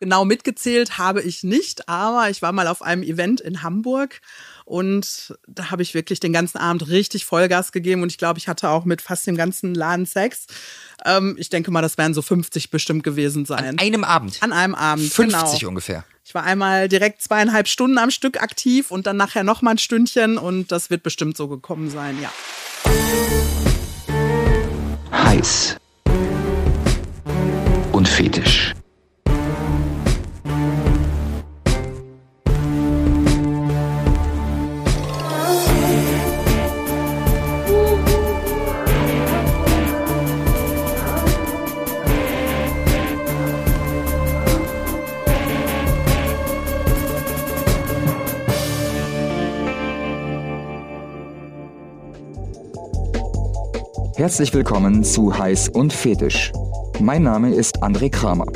Genau mitgezählt habe ich nicht, aber ich war mal auf einem Event in Hamburg und da habe ich wirklich den ganzen Abend richtig Vollgas gegeben und ich glaube, ich hatte auch mit fast dem ganzen Laden Sex. Ähm, ich denke mal, das werden so 50 bestimmt gewesen sein. An einem Abend? An einem Abend, 50 genau. ungefähr. Ich war einmal direkt zweieinhalb Stunden am Stück aktiv und dann nachher noch mal ein Stündchen und das wird bestimmt so gekommen sein, ja. Heiß und fetisch. Herzlich willkommen zu Heiß und Fetisch. Mein Name ist André Kramer.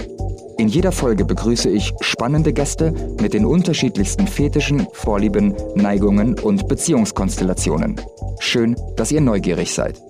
In jeder Folge begrüße ich spannende Gäste mit den unterschiedlichsten Fetischen, Vorlieben, Neigungen und Beziehungskonstellationen. Schön, dass ihr neugierig seid.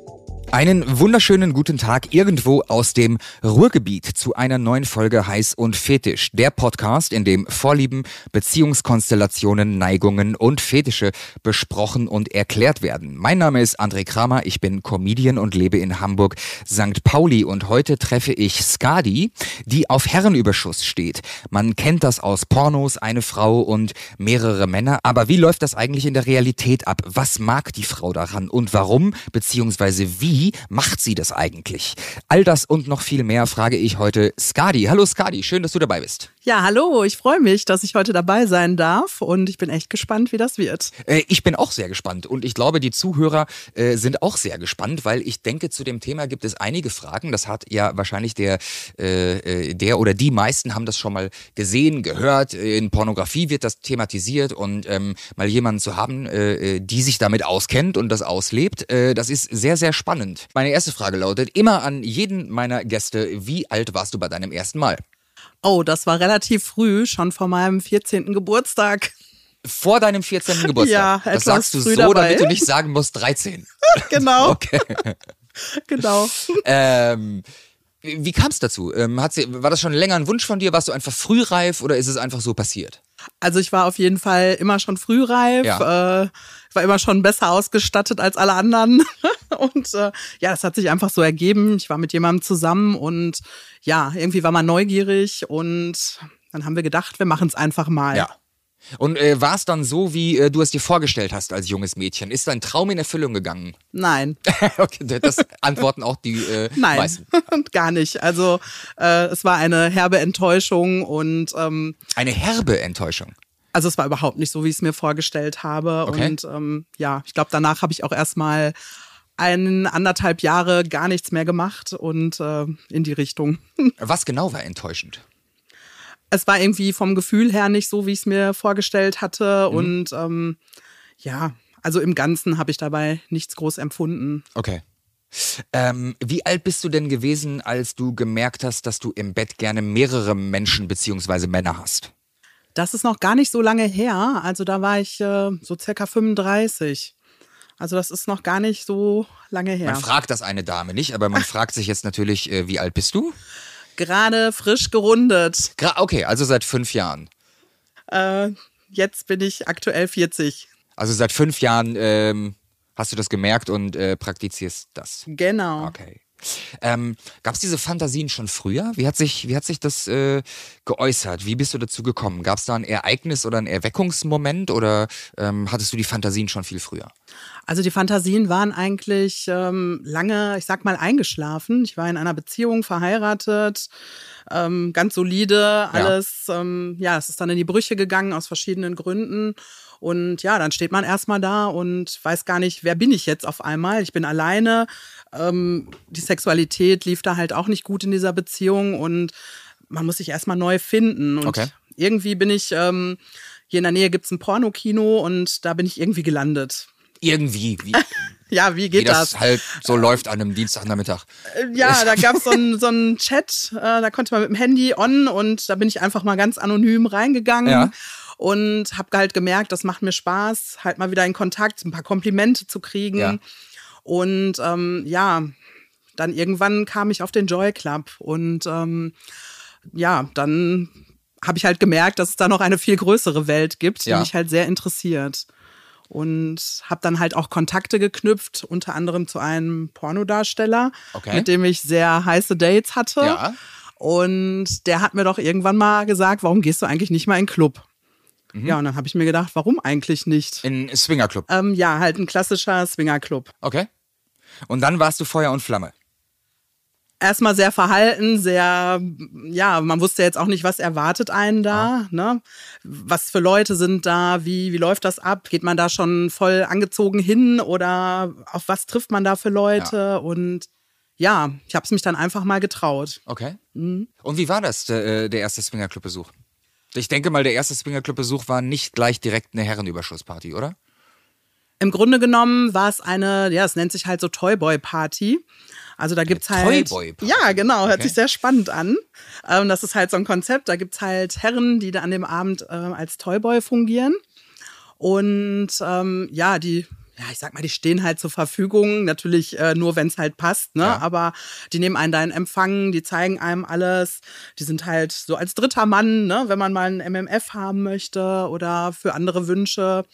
Einen wunderschönen guten Tag irgendwo aus dem Ruhrgebiet zu einer neuen Folge Heiß und Fetisch. Der Podcast, in dem Vorlieben, Beziehungskonstellationen, Neigungen und Fetische besprochen und erklärt werden. Mein Name ist André Kramer, ich bin Comedian und lebe in Hamburg St. Pauli und heute treffe ich Skadi, die auf Herrenüberschuss steht. Man kennt das aus Pornos, eine Frau und mehrere Männer. Aber wie läuft das eigentlich in der Realität ab? Was mag die Frau daran und warum, beziehungsweise wie wie macht sie das eigentlich? All das und noch viel mehr frage ich heute Skadi. Hallo Skadi, schön, dass du dabei bist. Ja, hallo, ich freue mich, dass ich heute dabei sein darf und ich bin echt gespannt, wie das wird. Äh, ich bin auch sehr gespannt und ich glaube, die Zuhörer äh, sind auch sehr gespannt, weil ich denke, zu dem Thema gibt es einige Fragen. Das hat ja wahrscheinlich der, äh, äh der oder die meisten haben das schon mal gesehen, gehört. In Pornografie wird das thematisiert und ähm, mal jemanden zu haben, äh, äh, die sich damit auskennt und das auslebt, das ist sehr, sehr spannend spannend. Meine erste Frage lautet immer an jeden meiner Gäste, wie alt warst du bei deinem ersten Mal? Oh, das war relativ früh, schon vor meinem 14. Geburtstag. Vor deinem 14. Geburtstag? Ja, etwas Das sagst du so, dabei. damit du nicht sagen musst 13. genau. Okay. genau. Ähm, wie kam es dazu? Ähm, sie, war das schon länger ein Wunsch von dir? Warst du einfach frühreif oder ist es einfach so passiert? Also ich war auf jeden Fall immer schon frühreif. Ja. Äh, war immer schon besser ausgestattet als alle anderen. und äh, ja, das hat sich einfach so ergeben. Ich war mit jemandem zusammen und ja, irgendwie war man neugierig und dann haben wir gedacht, wir machen es einfach mal. Ja. Und äh, war es dann so, wie äh, du es dir vorgestellt hast als junges Mädchen? Ist dein Traum in Erfüllung gegangen? Nein. okay, das antworten auch die äh, Nein, meisten. gar nicht. Also äh, es war eine herbe Enttäuschung und ähm, Eine herbe Enttäuschung. Also es war überhaupt nicht so, wie ich es mir vorgestellt habe. Okay. Und ähm, ja, ich glaube, danach habe ich auch erstmal ein anderthalb Jahre gar nichts mehr gemacht und äh, in die Richtung. Was genau war enttäuschend? Es war irgendwie vom Gefühl her nicht so, wie ich es mir vorgestellt hatte. Und ähm, ja, also im Ganzen habe ich dabei nichts groß empfunden. Okay. Ähm, wie alt bist du denn gewesen, als du gemerkt hast, dass du im Bett gerne mehrere Menschen bzw. Männer hast? Das ist noch gar nicht so lange her. Also da war ich äh, so circa 35. Also das ist noch gar nicht so lange her. Man fragt das eine Dame nicht, aber man fragt sich jetzt natürlich, äh, wie alt bist du? Gerade frisch gerundet. Gra okay, also seit fünf Jahren. Äh, jetzt bin ich aktuell 40. Also seit fünf Jahren ähm, hast du das gemerkt und äh, praktizierst das. Genau. Okay. Ähm, Gab es diese Fantasien schon früher? Wie hat sich, wie hat sich das äh, geäußert? Wie bist du dazu gekommen? Gab es da ein Ereignis oder einen Erweckungsmoment oder ähm, hattest du die Fantasien schon viel früher? Also die Fantasien waren eigentlich ähm, lange, ich sag mal, eingeschlafen. Ich war in einer Beziehung verheiratet, ähm, ganz solide, alles. Ja. Ähm, ja, es ist dann in die Brüche gegangen aus verschiedenen Gründen. Und ja, dann steht man erstmal da und weiß gar nicht, wer bin ich jetzt auf einmal? Ich bin alleine. Ähm, die Sexualität lief da halt auch nicht gut in dieser Beziehung und man muss sich erstmal neu finden. Und Okay. irgendwie bin ich, ähm, hier in der Nähe gibt's ein Pornokino und da bin ich irgendwie gelandet. Irgendwie, wie, Ja, wie wie geht das, das? halt so läuft an einem Dienstagnachmittag. Ja, da gab's so einen so einen Chat, äh, da konnte man mit dem Handy on und da bin ich einfach mal ganz anonym reingegangen. Ja. Und habe halt gemerkt, das macht mir Spaß, halt mal wieder in Kontakt, ein paar Komplimente zu kriegen. Ja. Und ähm, ja, dann irgendwann kam ich auf den Joy Club und ähm, ja, dann habe ich halt gemerkt, dass es da noch eine viel größere Welt gibt, die Ja. mich halt sehr interessiert. Und habe dann halt auch Kontakte geknüpft, unter anderem zu einem Pornodarsteller, Okay. mit dem ich sehr heiße Dates hatte. Ja. Und der hat mir doch irgendwann mal gesagt, warum gehst du eigentlich nicht mal in den Club? Mhm. Ja, und dann habe ich mir gedacht, warum eigentlich nicht? In Swingerclub. Ähm, ja, halt ein klassischer Swingerclub. Okay. Und dann warst du Feuer und Flamme. erstmal sehr verhalten, sehr, ja, man wusste jetzt auch nicht, was erwartet einen da, ne? Was für Leute sind da, wie, wie läuft das ab? Geht man da schon voll angezogen hin oder auf was trifft man da für Leute? Und ja, ich habe es mich dann einfach mal getraut. Okay. Mhm. Und wie war das, der, der erste Swingerclub-Besuch? Ich denke mal, der erste Swingerclub-Besuch war nicht gleich direkt eine Herrenüberschussparty, oder? Im Grunde genommen war es eine, ja, es nennt sich halt so Toyboy-Party. Also da gibt's halt. Toyboy-Party? Ja, genau, hört Okay. sich sehr spannend an. Ähm, das ist halt so ein Konzept. Da gibt's halt Herren, die da an dem Abend äh, als Toyboy fungieren. Und ähm, ja, die, ja, ich sag mal, die stehen halt zur Verfügung. Natürlich äh, nur, wenn es halt passt, ne? Ja. Aber die nehmen einen da in Empfang, die zeigen einem alles. Die sind halt so als dritter Mann, ne? Wenn man mal ein MMF haben möchte oder für andere Wünsche.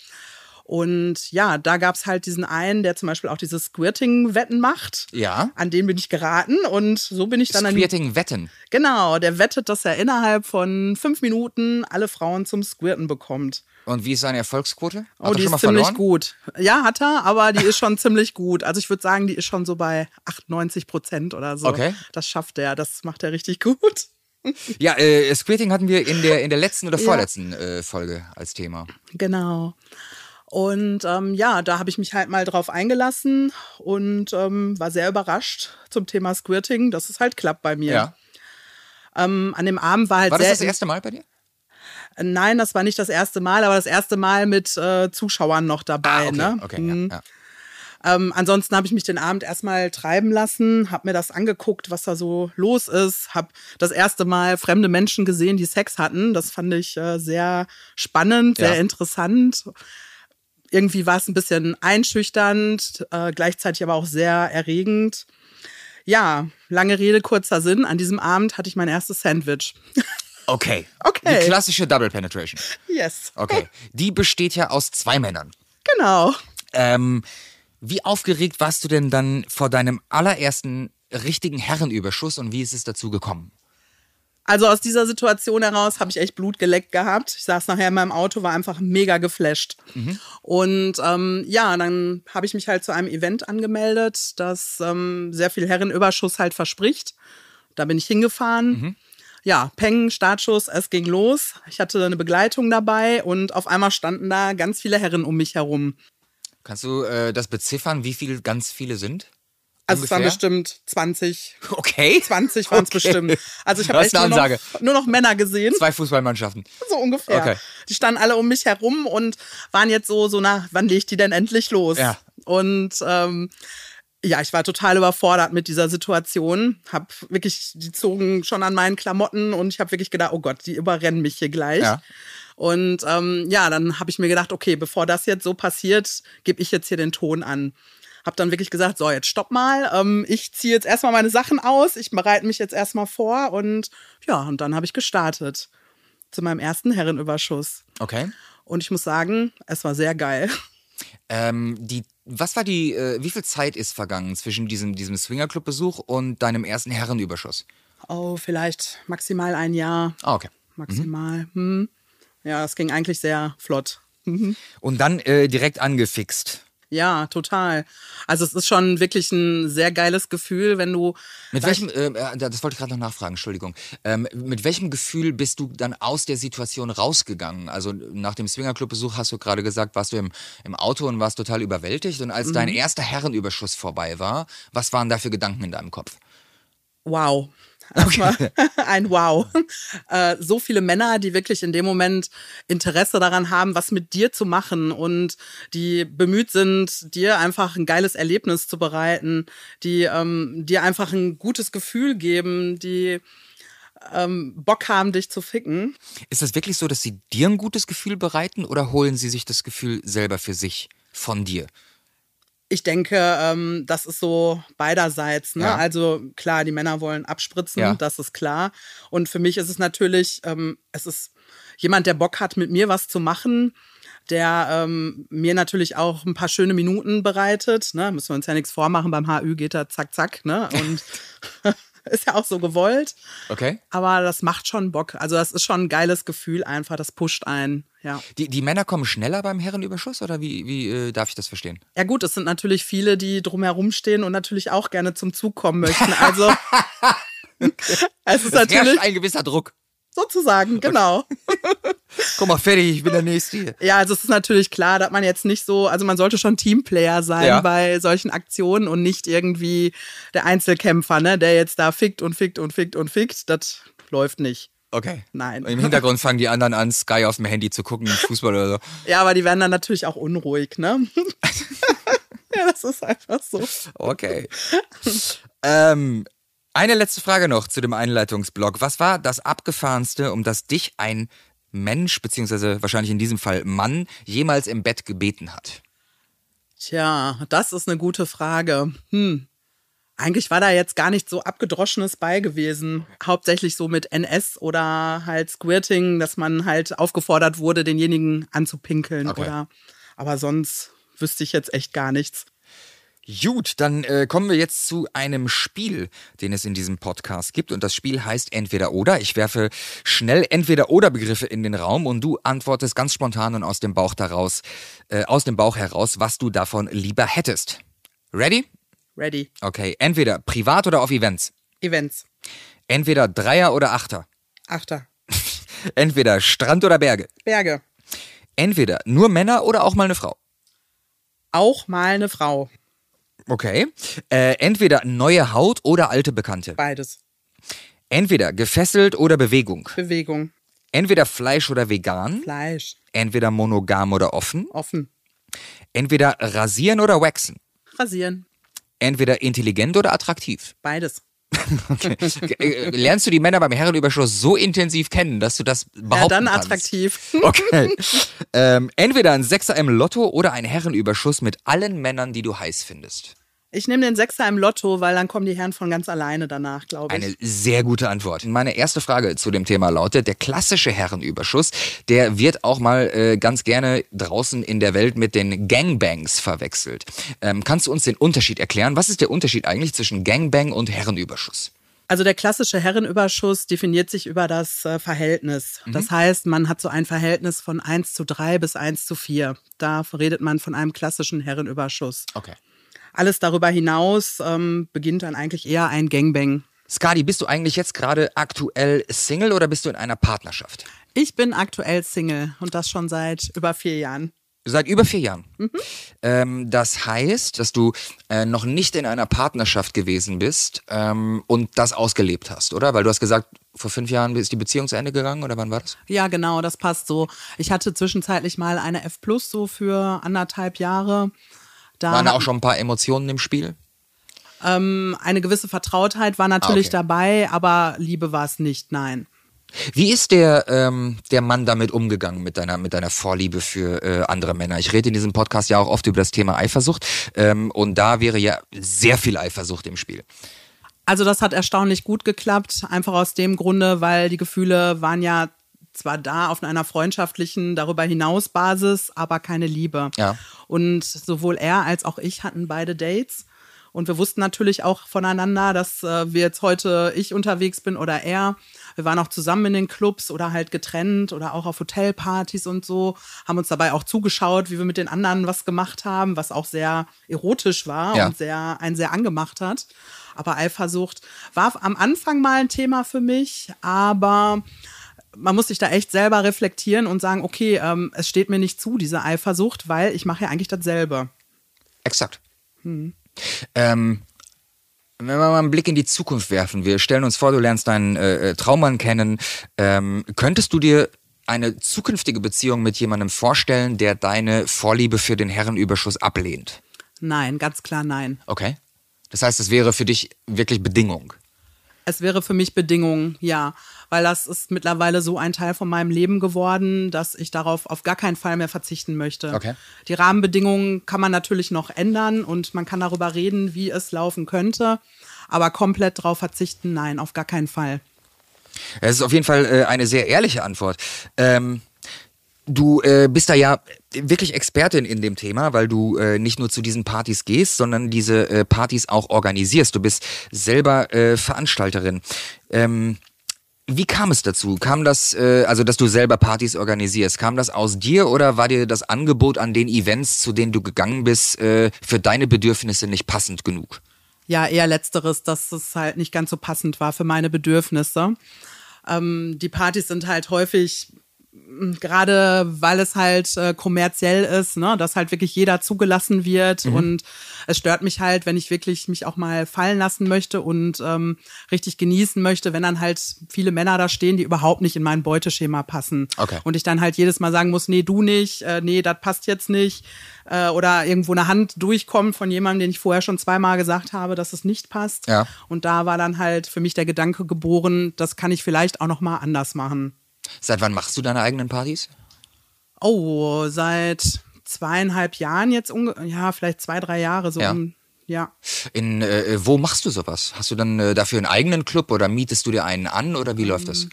Und ja, da gab's halt diesen einen, der zum Beispiel auch diese Squirting-Wetten macht. Ja. An den bin ich geraten und so bin ich dann an Squirting Wetten. Genau, der wettet, dass er innerhalb von fünf Minuten alle Frauen zum Squirten bekommt. Und wie ist seine Erfolgsquote? Hat Oh, er die schon mal ist ziemlich verloren? gut. Ja, hat er, aber die ist schon ziemlich gut. Also ich würde sagen, die ist schon so bei 98 Prozent oder so. Okay. Das schafft er, das macht er richtig gut. Ja, äh, Squirting hatten wir in der, in der letzten oder Ja. vorletzten äh, Folge als Thema. Genau. Und ähm, ja, da habe ich mich halt mal drauf eingelassen und ähm, war sehr überrascht zum Thema Squirting, dass es halt klappt bei mir. Ja. Ähm, an dem Abend war halt War das sehr das erste Mal bei dir? Nein, das war nicht das erste Mal, aber das erste Mal mit äh, Zuschauern noch dabei. okay, ne? okay, Mhm. ja, ja. Ähm, ansonsten habe ich mich den Abend erstmal treiben lassen, habe mir das angeguckt, was da so los ist, habe das erste Mal fremde Menschen gesehen, die Sex hatten. Das fand ich äh, sehr spannend, sehr Ja. interessant. Irgendwie war es ein bisschen einschüchternd, äh, gleichzeitig aber auch sehr erregend. Ja, lange Rede, kurzer Sinn. An diesem Abend hatte ich mein erstes Sandwich. Okay. Okay. Die klassische Double Penetration. yes. Okay. Die besteht ja aus zwei Männern. Genau. Ähm, wie aufgeregt warst du denn dann vor deinem allerersten richtigen Herrenüberschuss und wie ist es dazu gekommen? Also aus dieser Situation heraus habe ich echt Blut geleckt gehabt. Ich saß nachher in meinem Auto, war einfach mega geflasht. Und ähm, ja, dann habe ich mich halt zu einem Event angemeldet, das ähm, sehr viel Herrenüberschuss halt verspricht. Da bin ich hingefahren. Ja, Peng, Startschuss, es ging los. Ich hatte eine Begleitung dabei und auf einmal standen da ganz viele Herren um mich herum. Kannst du äh, das beziffern, wie viel ganz viele sind? Also es waren Ungefähr? bestimmt 20, Okay. 20 waren es Okay. bestimmt. Also ich habe echt nur noch, nur noch Männer gesehen. Zwei Fußballmannschaften. So ungefähr. Okay. Die standen alle um mich herum und waren jetzt so, so nach, wann lege ich die denn endlich los? Ja. Und ähm, ja, ich war total überfordert mit dieser Situation. Hab wirklich, die zogen schon an meinen Klamotten und ich habe wirklich gedacht, oh Gott, die überrennen mich hier gleich. Ja. Und ähm, ja, dann habe ich mir gedacht, okay, bevor das jetzt so passiert, gebe ich jetzt hier den Ton an. Hab dann wirklich gesagt, so, jetzt stopp mal. Ähm, ich ziehe jetzt erstmal meine Sachen aus. Ich bereite mich jetzt erstmal vor. Und ja, und dann habe ich gestartet zu meinem ersten Herrenüberschuss. Okay. Und ich muss sagen, es war sehr geil. Ähm, die, was war die, äh, wie viel Zeit ist vergangen zwischen diesem, diesem Swingerclub-Besuch und deinem ersten Herrenüberschuss? Oh, vielleicht maximal ein Jahr. Ah, okay. Maximal. Hm. Ja, das ging eigentlich sehr flott. Mhm. Und dann äh, direkt angefixt. Ja, total. Also es ist schon wirklich ein sehr geiles Gefühl, wenn du Mit welchem, äh, äh, das wollte ich gerade noch nachfragen, Entschuldigung. Ähm, mit welchem Gefühl bist du dann aus der Situation rausgegangen? Also nach dem Swingerclub-Besuch hast du gerade gesagt, warst du im, im Auto und warst total überwältigt. Und als dein erster Herrenüberschuss vorbei war, was waren da für Gedanken in deinem Kopf? Wow. Erstmal ein Wow. Äh, so viele Männer, die wirklich in dem Moment Interesse daran haben, was mit dir zu machen und die bemüht sind, dir einfach ein geiles Erlebnis zu bereiten, die ähm, dir einfach ein gutes Gefühl geben, die ähm, Bock haben, dich zu ficken. Ist das wirklich so, dass sie dir ein gutes Gefühl bereiten oder holen sie sich das Gefühl selber für sich von dir? Ich denke, ähm, das ist so beiderseits. Ne? Ja. Also klar, die Männer wollen abspritzen, Ja. das ist klar. Und für mich ist es natürlich, ähm, es ist jemand, der Bock hat, mit mir was zu machen, der ähm, mir natürlich auch ein paar schöne Minuten bereitet. Ne? Müssen wir uns ja nichts vormachen, beim HÜ geht er zack, zack. Ne? Und ist ja auch so gewollt. Okay. Aber das macht schon Bock. Also das ist schon ein geiles Gefühl einfach, das pusht ein. Ja. Die, die Männer kommen schneller beim Herrenüberschuss oder wie, wie äh, darf ich das verstehen? Ja gut, es sind natürlich viele, die drumherum stehen und natürlich auch gerne zum Zug kommen möchten. Also es ist Es natürlich ein gewisser Druck. sozusagen, genau. Guck mal, fertig, ich bin der Nächste hier. Ja, also es ist natürlich klar, dass man jetzt nicht so, also man sollte schon Teamplayer sein Ja. bei solchen Aktionen und nicht irgendwie der Einzelkämpfer, ne, der jetzt da fickt und fickt und fickt und fickt. Das läuft nicht. Okay. Nein. Im Hintergrund fangen die anderen an, Sky auf dem Handy zu gucken, Fußball oder so. Ja, aber die werden dann natürlich auch unruhig, ne? ja, das ist einfach so. Okay. ähm, eine letzte Frage noch zu dem Einleitungsblock. Was war das Abgefahrenste, um das dich ein Mensch, beziehungsweise wahrscheinlich in diesem Fall Mann, jemals im Bett gebeten hat? Tja, das ist eine gute Frage. Hm. Eigentlich war da jetzt gar nicht so abgedroschenes bei gewesen. Hauptsächlich so mit NS oder halt Squirting, dass man halt aufgefordert wurde, denjenigen anzupinkeln Okay. oder. Aber sonst wüsste ich jetzt echt gar nichts. Gut, dann äh, kommen wir jetzt zu einem Spiel, den es in diesem Podcast gibt. Und das Spiel heißt Entweder oder. Ich werfe schnell Entweder oder Begriffe in den Raum und du antwortest ganz spontan und aus dem Bauch daraus, äh, aus dem Bauch heraus, was du davon lieber hättest. Ready? Ready. Okay. Entweder privat oder auf Events. Events. Entweder Dreier oder Achter. Achter. Entweder Strand oder Berge. Berge. Entweder nur Männer oder auch mal eine Frau. Auch mal eine Frau. Okay. Äh, entweder neue Haut oder alte Bekannte. Beides. Entweder gefesselt oder Bewegung. Bewegung. Entweder Fleisch oder vegan. Fleisch. Entweder monogam oder offen. Offen. Entweder rasieren oder waxen. Rasieren. Entweder intelligent oder attraktiv. Beides. Äh, Lernst du die Männer beim Herrenüberschuss so intensiv kennen, dass du das Ja, behaupten dann kannst? attraktiv. Okay. ähm, entweder ein Sechser im Lotto oder ein Herrenüberschuss mit allen Männern, die du heiß findest. Ich nehme den Sechser im Lotto, weil dann kommen die Herren von ganz alleine danach, glaube ich. Eine sehr gute Antwort. Meine erste Frage zu dem Thema lautet, der klassische Herrenüberschuss, der wird auch mal äh, ganz gerne draußen in der Welt mit den Gangbangs verwechselt. Ähm, kannst du uns den Unterschied erklären? Was ist der Unterschied eigentlich zwischen Gangbang und Herrenüberschuss? Also der klassische Herrenüberschuss definiert sich über das äh, Verhältnis. Mhm. Das heißt, man hat so ein Verhältnis von 1 zu 3 bis 1 zu 4. Da redet man von einem klassischen Herrenüberschuss. Okay. Alles darüber hinaus ähm, beginnt dann eigentlich eher ein Gangbang. Skadi, bist du eigentlich jetzt gerade aktuell Single oder bist du in einer Partnerschaft? Ich bin aktuell Single und das schon seit über vier Jahren. Seit über vier Jahren. Ähm, das heißt, dass du äh, noch nicht in einer Partnerschaft gewesen bist ähm, und das ausgelebt hast, oder? Weil du hast gesagt, vor fünf Jahren ist die Beziehung zu Ende gegangen oder wann war das? Ja, genau, das passt so. Ich hatte zwischenzeitlich mal eine F Plus so für anderthalb Jahre. Da Waren da auch schon ein paar Emotionen im Spiel? ähm, eine gewisse Vertrautheit war natürlich Ah, okay. dabei, aber Liebe war es nicht, nein. Wie ist der, ähm, der Mann damit umgegangen, mit deiner, mit deiner Vorliebe für äh, andere Männer? Ich rede in diesem Podcast ja auch oft über das Thema Eifersucht ähm, und da wäre ja sehr viel Eifersucht im Spiel. Also das hat erstaunlich gut geklappt, einfach aus dem Grunde, weil die Gefühle waren ja zwar da auf einer freundschaftlichen, darüber hinaus Basis, aber keine Liebe. Ja. Und sowohl er als auch ich hatten beide Dates. Und wir wussten natürlich auch voneinander, dass äh, wir jetzt heute ich unterwegs bin oder er. Wir waren auch zusammen in den Clubs oder halt getrennt oder auch auf Hotelpartys und so, haben uns dabei auch zugeschaut, wie wir mit den anderen was gemacht haben, was auch sehr erotisch war Ja. und sehr, einen sehr angemacht hat. Aber Eifersucht war am Anfang mal ein Thema für mich, aber man muss sich da echt selber reflektieren und sagen, okay, ähm, es steht mir nicht zu, diese Eifersucht, weil ich mache ja eigentlich dasselbe. Exakt. Ähm, wenn wir mal einen Blick in die Zukunft werfen, wir stellen uns vor, du lernst deinen äh, äh, Traummann kennen. Ähm, könntest du dir eine zukünftige Beziehung mit jemandem vorstellen, der deine Vorliebe für den Herrenüberschuss ablehnt? Nein, ganz klar nein. Okay. Das heißt, es wäre für dich wirklich Bedingung. Es wäre für mich Bedingung, ja. Weil das ist mittlerweile so ein Teil von meinem Leben geworden, dass ich darauf auf gar keinen Fall mehr verzichten möchte. Okay. Die Rahmenbedingungen kann man natürlich noch ändern und man kann darüber reden, wie es laufen könnte, aber komplett darauf verzichten, nein, auf gar keinen Fall. Es ist auf jeden Fall äh, eine sehr ehrliche Antwort. Ähm, du äh, bist da ja wirklich Expertin in dem Thema, weil du äh, nicht nur zu diesen Partys gehst, sondern diese äh, Partys auch organisierst. Du bist selber äh, Veranstalterin. Ähm, wie kam es dazu? Kam das, äh, also dass du selber Partys organisierst, kam das aus dir oder war dir das Angebot an den Events, zu denen du gegangen bist, äh, für deine Bedürfnisse nicht passend genug? Ja, eher letzteres, dass es halt nicht ganz so passend war für meine Bedürfnisse. Ähm, die Partys sind halt häufig gerade weil es halt äh, kommerziell ist, ne, dass halt wirklich jeder zugelassen wird mhm. und es stört mich halt, wenn ich wirklich mich auch mal fallen lassen möchte und ähm, richtig genießen möchte, wenn dann halt viele Männer da stehen, die überhaupt nicht in mein Beuteschema passen. Okay. Und ich dann halt jedes Mal sagen muss, nee, du nicht, äh, nee, das passt jetzt nicht äh, oder irgendwo eine Hand durchkommt von jemandem, den ich vorher schon zweimal gesagt habe, dass es nicht passt. Ja. Und da war dann halt für mich der Gedanke geboren, das kann ich vielleicht auch noch mal anders machen. Seit wann machst du deine eigenen Partys? Oh, seit zweieinhalb Jahren jetzt, ja, vielleicht zwei, drei Jahre so. Ja. Um, ja. In äh, wo machst du sowas? Hast du dann äh, dafür einen eigenen Club oder mietest du dir einen an oder wie läuft das?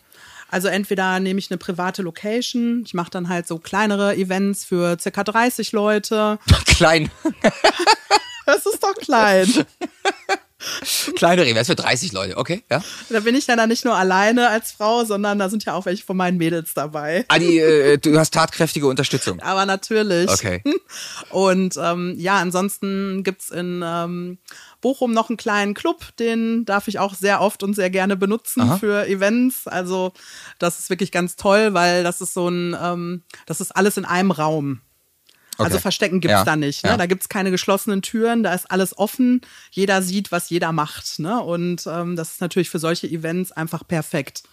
Also entweder nehme ich eine private Location, ich mache dann halt so kleinere Events für circa 30 Leute. Klein. das ist doch klein. Kleinere Events für 30 Leute, okay, ja. Da bin ich ja dann nicht nur alleine als Frau, sondern da sind ja auch welche von meinen Mädels dabei. Ah, die, äh, du hast tatkräftige Unterstützung. Aber natürlich. Okay. Und ähm, ja, ansonsten gibt's in ähm, Bochum noch einen kleinen Club, den darf ich auch sehr oft und sehr gerne benutzen Aha. für Events. Also das ist wirklich ganz toll, weil das ist so ein, ähm, das ist alles in einem Raum. Also Okay. Verstecken gibt's Ja, da nicht. Ne? ja. Da gibt's keine geschlossenen Türen, da ist alles offen. Jeder sieht, was jeder macht. Ne? Und ähm, das ist natürlich für solche Events einfach perfekt.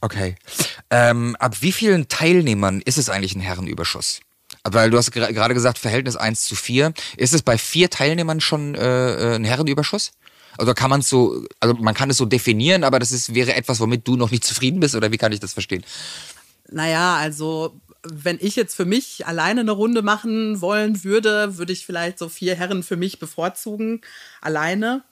Okay. Ähm, ab wie vielen Teilnehmern ist es eigentlich ein Herrenüberschuss? Weil du hast gerade gesagt, Verhältnis 1 zu 4. Ist es bei vier Teilnehmern schon äh, äh, ein Herrenüberschuss? Also kann man so, also man kann es so definieren, aber das ist, wäre etwas, womit du noch nicht zufrieden bist, oder wie kann ich das verstehen? Naja, also wenn ich jetzt für mich alleine eine Runde machen wollen würde, würde ich vielleicht so vier Herren für mich bevorzugen, alleine.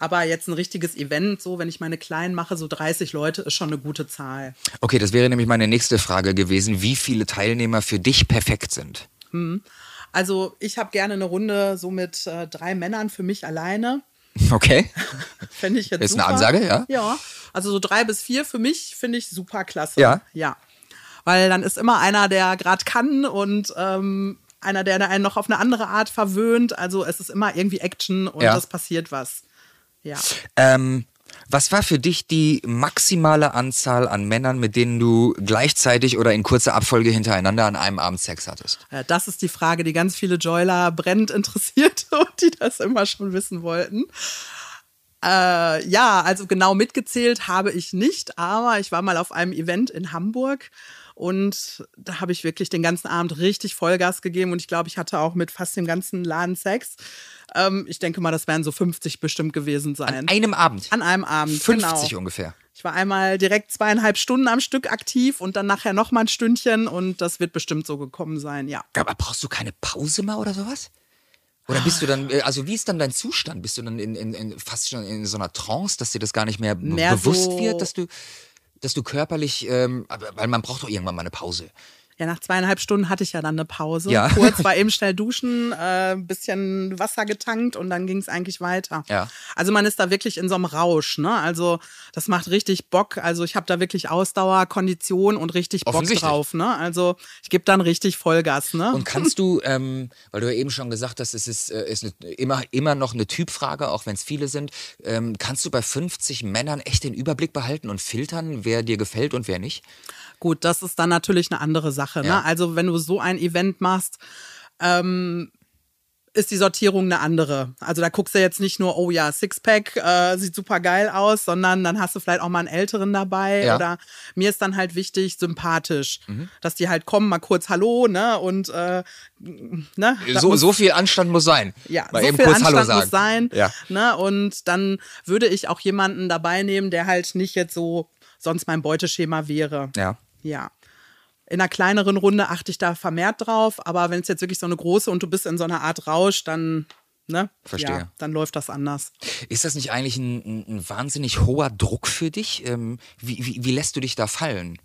Aber jetzt ein richtiges Event, so wenn ich meine Kleinen mache, so 30 Leute, ist schon eine gute Zahl. Okay, das wäre nämlich meine nächste Frage gewesen, wie viele Teilnehmer für dich perfekt sind. Also ich habe gerne eine Runde so mit äh, drei Männern für mich alleine. Okay. Fände ich jetzt Ist eine super. Ansage, ja? Ja, also so drei bis vier für mich finde ich super klasse. Ja? Ja. Weil dann ist immer einer, der gerade kann und ähm, einer, der einen noch auf eine andere Art verwöhnt. Also es ist immer irgendwie Action und Ja. es passiert was. Ja. Ähm, was war für dich die maximale Anzahl an Männern, mit denen du gleichzeitig oder in kurzer Abfolge hintereinander an einem Abend Sex hattest? Äh, Das ist die Frage, die ganz viele Joiler brennend interessiert und die das immer schon wissen wollten. Äh, ja, also genau mitgezählt habe ich nicht, aber ich war mal auf einem Event in Hamburg und da habe ich wirklich den ganzen Abend richtig Vollgas gegeben und ich glaube, ich hatte auch mit fast dem ganzen Laden Sex. Ähm, ich denke mal, das werden so 50 bestimmt gewesen sein. An einem Abend? An einem Abend. 50 genau. ungefähr. Ich war einmal direkt zweieinhalb Stunden am Stück aktiv und dann nachher noch mal ein Stündchen und das wird bestimmt so gekommen sein, ja. Aber brauchst du keine Pause mal oder sowas? Oder bist du dann, äh, also wie ist dann dein Zustand? Bist du dann in, in, in fast schon in so einer Trance, dass dir das gar nicht mehr, Mehr bewusst so- wird, dass du, dass du körperlich, ähm, weil man braucht doch irgendwann mal eine Pause. Ja, nach zweieinhalb Stunden hatte ich ja dann eine Pause. Ja. Kurz war eben schnell duschen, äh, ein bisschen Wasser getankt und dann ging es eigentlich weiter. Ja. Also man ist da wirklich in so einem Rausch, ne? Also das macht richtig Bock. Also ich habe da wirklich Ausdauer, Kondition und richtig Bock drauf, ne? Also ich gebe dann richtig Vollgas, ne? Und kannst du, ähm, weil du ja eben schon gesagt hast, es ist, äh, ist eine, immer, immer noch eine Typfrage, auch wenn es viele sind, ähm, kannst du bei 50 Männern echt den Überblick behalten und filtern, wer dir gefällt und wer nicht? Gut, das ist dann natürlich eine andere Sache. Ja. Ne? Also wenn du so ein Event machst, ähm, ist die Sortierung eine andere. Also da guckst du jetzt nicht nur, oh ja, Sixpack äh, sieht super geil aus, sondern dann hast du vielleicht auch mal einen älteren dabei. Ja. Oder mir ist dann halt wichtig, sympathisch, dass die halt kommen, mal kurz Hallo, ne? Und äh, ne? So, muss- so viel Anstand muss sein. ja, Mal so eben viel kurz Anstand Hallo sagen. muss sein. Ja. Ne? Und dann würde ich auch jemanden dabei nehmen, der halt nicht jetzt so sonst mein Beuteschema wäre. Ja. Ja. In einer kleineren Runde achte ich da vermehrt drauf, aber wenn es jetzt wirklich so eine große und du bist in so einer Art Rausch, dann, ne? Verstehe. Ja, dann läuft das anders. Ist das nicht eigentlich ein, ein, wahnsinnig hoher Druck für dich? Ähm, wie, wie, wie lässt du dich da fallen?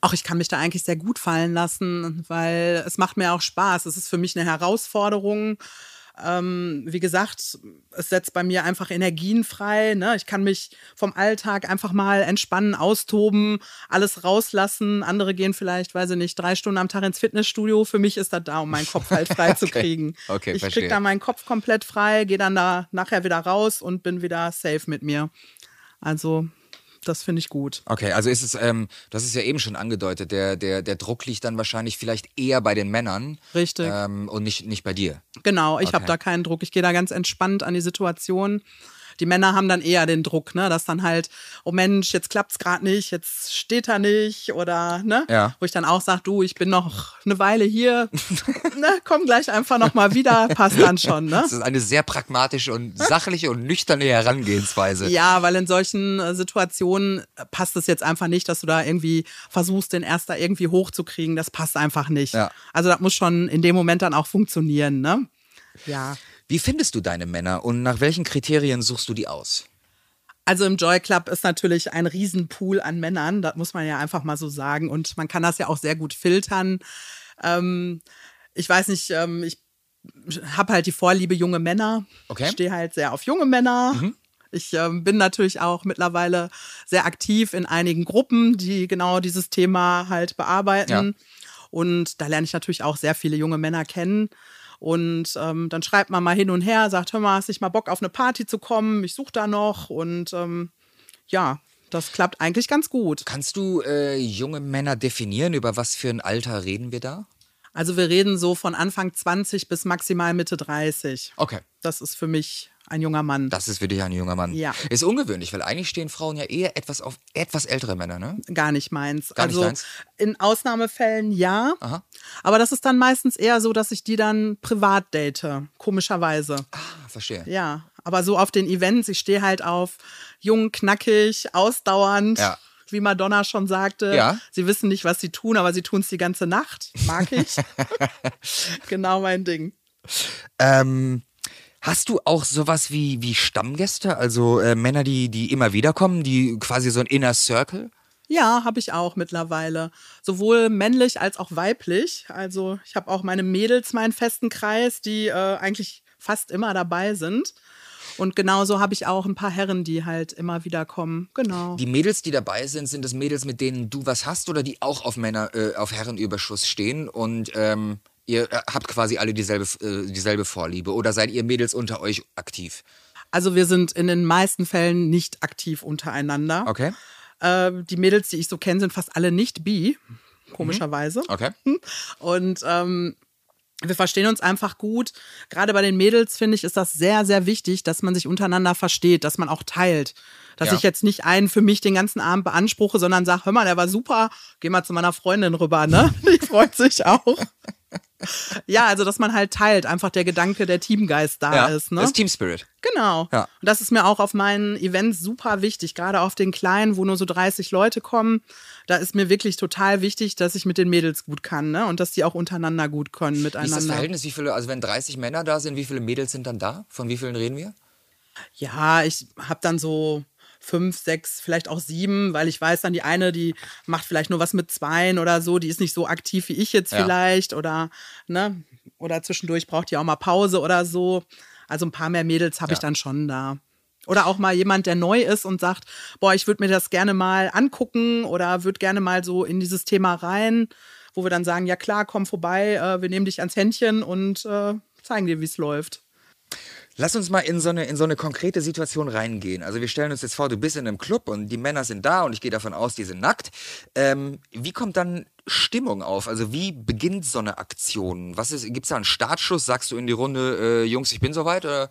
Auch ich kann mich da eigentlich sehr gut fallen lassen, weil es macht mir auch Spaß. Es ist für mich eine Herausforderung. Ähm, wie gesagt, es setzt bei mir einfach Energien frei. Ne? Ich kann mich vom Alltag einfach mal entspannen, austoben, alles rauslassen. Andere gehen vielleicht, weiß ich nicht, drei Stunden am Tag ins Fitnessstudio. Für mich ist das da, um meinen Kopf halt frei zu Okay. kriegen. Okay, ich verstehe. krieg da meinen Kopf komplett frei, gehe dann da nachher wieder raus und bin wieder safe mit mir. Also, das finde ich gut. Okay, also ist es, ähm, das ist ja eben schon angedeutet, der, der, der Druck liegt dann wahrscheinlich vielleicht eher bei den Männern Richtig. ähm, und nicht, nicht bei dir. Genau, ich habe Okay. da keinen Druck. Ich gehe da ganz entspannt an die Situation. Die Männer haben dann eher den Druck, ne, dass dann halt, oh Mensch, jetzt klappt's gerade nicht, jetzt steht er nicht oder ne, Ja. wo ich dann auch sage, du, ich bin noch eine Weile hier, ne, komm gleich einfach noch mal wieder, passt dann schon, ne? Das ist eine sehr pragmatische und sachliche und nüchterne Herangehensweise. Ja, weil in solchen äh, Situationen äh, passt es jetzt einfach nicht, dass du da irgendwie versuchst, den Erster irgendwie hochzukriegen. Das passt einfach nicht. Ja. Also das muss schon in dem Moment dann auch funktionieren, ne? Ja. Wie findest du deine Männer und nach welchen Kriterien suchst du die aus? Also im Joy Club ist natürlich ein Riesenpool an Männern, das muss man ja einfach mal so sagen. Und man kann das ja auch sehr gut filtern. Ähm, ich weiß nicht, ähm, ich habe halt die Vorliebe junge Männer. Okay. Ich stehe halt sehr auf junge Männer. Ich ähm, bin natürlich auch mittlerweile sehr aktiv in einigen Gruppen, die genau dieses Thema halt bearbeiten. Ja. Und da lerne ich natürlich auch sehr viele junge Männer kennen. Und ähm, dann schreibt man mal hin und her, sagt, hör mal, hast nicht mal Bock auf eine Party zu kommen? Ich suche da noch. Und ähm, ja, das klappt eigentlich ganz gut. Kannst du äh, junge Männer definieren? Über was für ein Alter reden wir da? Also wir reden so von Anfang 20 bis maximal Mitte 30. Okay. Das ist für mich ein junger Mann. Das ist für dich ein junger Mann. Ja. Ist ungewöhnlich, weil eigentlich stehen Frauen ja eher etwas auf etwas ältere Männer, ne? Gar nicht meins. Gar nicht also deins? in Ausnahmefällen ja. Aha. Aber das ist dann meistens eher so, dass ich die dann privat date. Komischerweise. Ah, verstehe. Ja. Aber so auf den Events, ich stehe halt auf jung, knackig, ausdauernd. Ja. Wie Madonna schon sagte, Ja. sie wissen nicht, was sie tun, aber sie tun es die ganze Nacht. Mag ich. genau mein Ding. Ähm, hast du auch sowas wie, wie Stammgäste? Also äh, Männer, die, die immer wieder kommen, die quasi so ein Inner Circle? Ja, habe ich auch mittlerweile. Sowohl männlich als auch weiblich. Also ich habe auch meine Mädels, meinen festen Kreis, die äh, eigentlich fast immer dabei sind. Und genauso habe ich auch ein paar Herren, die halt immer wieder kommen. Genau. Die Mädels, die dabei sind, sind das Mädels, mit denen du was hast oder die auch auf Männer, äh, auf Herrenüberschuss stehen und ähm, ihr äh, habt quasi alle dieselbe, äh, dieselbe Vorliebe oder seid ihr Mädels unter euch aktiv? Also wir sind in den meisten Fällen nicht aktiv untereinander. Okay. Äh, die Mädels, die ich so kenne, sind fast alle nicht bi, komischerweise. Okay. Und ähm, wir verstehen uns einfach gut. Gerade bei den Mädels, finde ich, ist das sehr, sehr wichtig, dass man sich untereinander versteht, dass man auch teilt. Dass Ja. ich jetzt nicht einen für mich den ganzen Abend beanspruche, sondern sage, hör mal, der war super, geh mal zu meiner Freundin rüber, ne? Die freut sich auch. Ja, also dass man halt teilt, einfach der Gedanke, der Teamgeist da Ja, ist, ne? das Team Spirit. Genau. Ja. Und das ist mir auch auf meinen Events super wichtig, gerade auf den kleinen, wo nur so 30 Leute kommen. Da ist mir wirklich total wichtig, dass ich mit den Mädels gut kann, ne? Und dass die auch untereinander gut können Wie ist miteinander. das Verhältnis? Wie viele, also wenn 30 Männer da sind, wie viele Mädels sind dann da? Von wie vielen reden wir? Ja, ich habe dann so fünf, sechs, vielleicht auch sieben, weil ich weiß dann, die eine, die macht vielleicht nur was mit zweien oder so, die ist nicht so aktiv wie ich jetzt Ja. vielleicht oder, ne, oder zwischendurch braucht die auch mal Pause oder so. Also ein paar mehr Mädels habe ich Ja. dann schon da. Oder auch mal jemand, der neu ist und sagt, boah, ich würde mir das gerne mal angucken oder würde gerne mal so in dieses Thema rein, wo wir dann sagen, ja klar, komm vorbei, äh, wir nehmen dich ans Händchen und äh, zeigen dir, wie es läuft. Lass uns mal in so, eine, in so eine konkrete Situation reingehen. Also wir stellen uns jetzt vor, du bist in einem Club und die Männer sind da und ich gehe davon aus, die sind nackt. Ähm, wie kommt dann Stimmung auf? Also wie beginnt so eine Aktion? Was ist, gibt's da einen Startschuss? Sagst du in die Runde, äh, Jungs, ich bin soweit? Oder?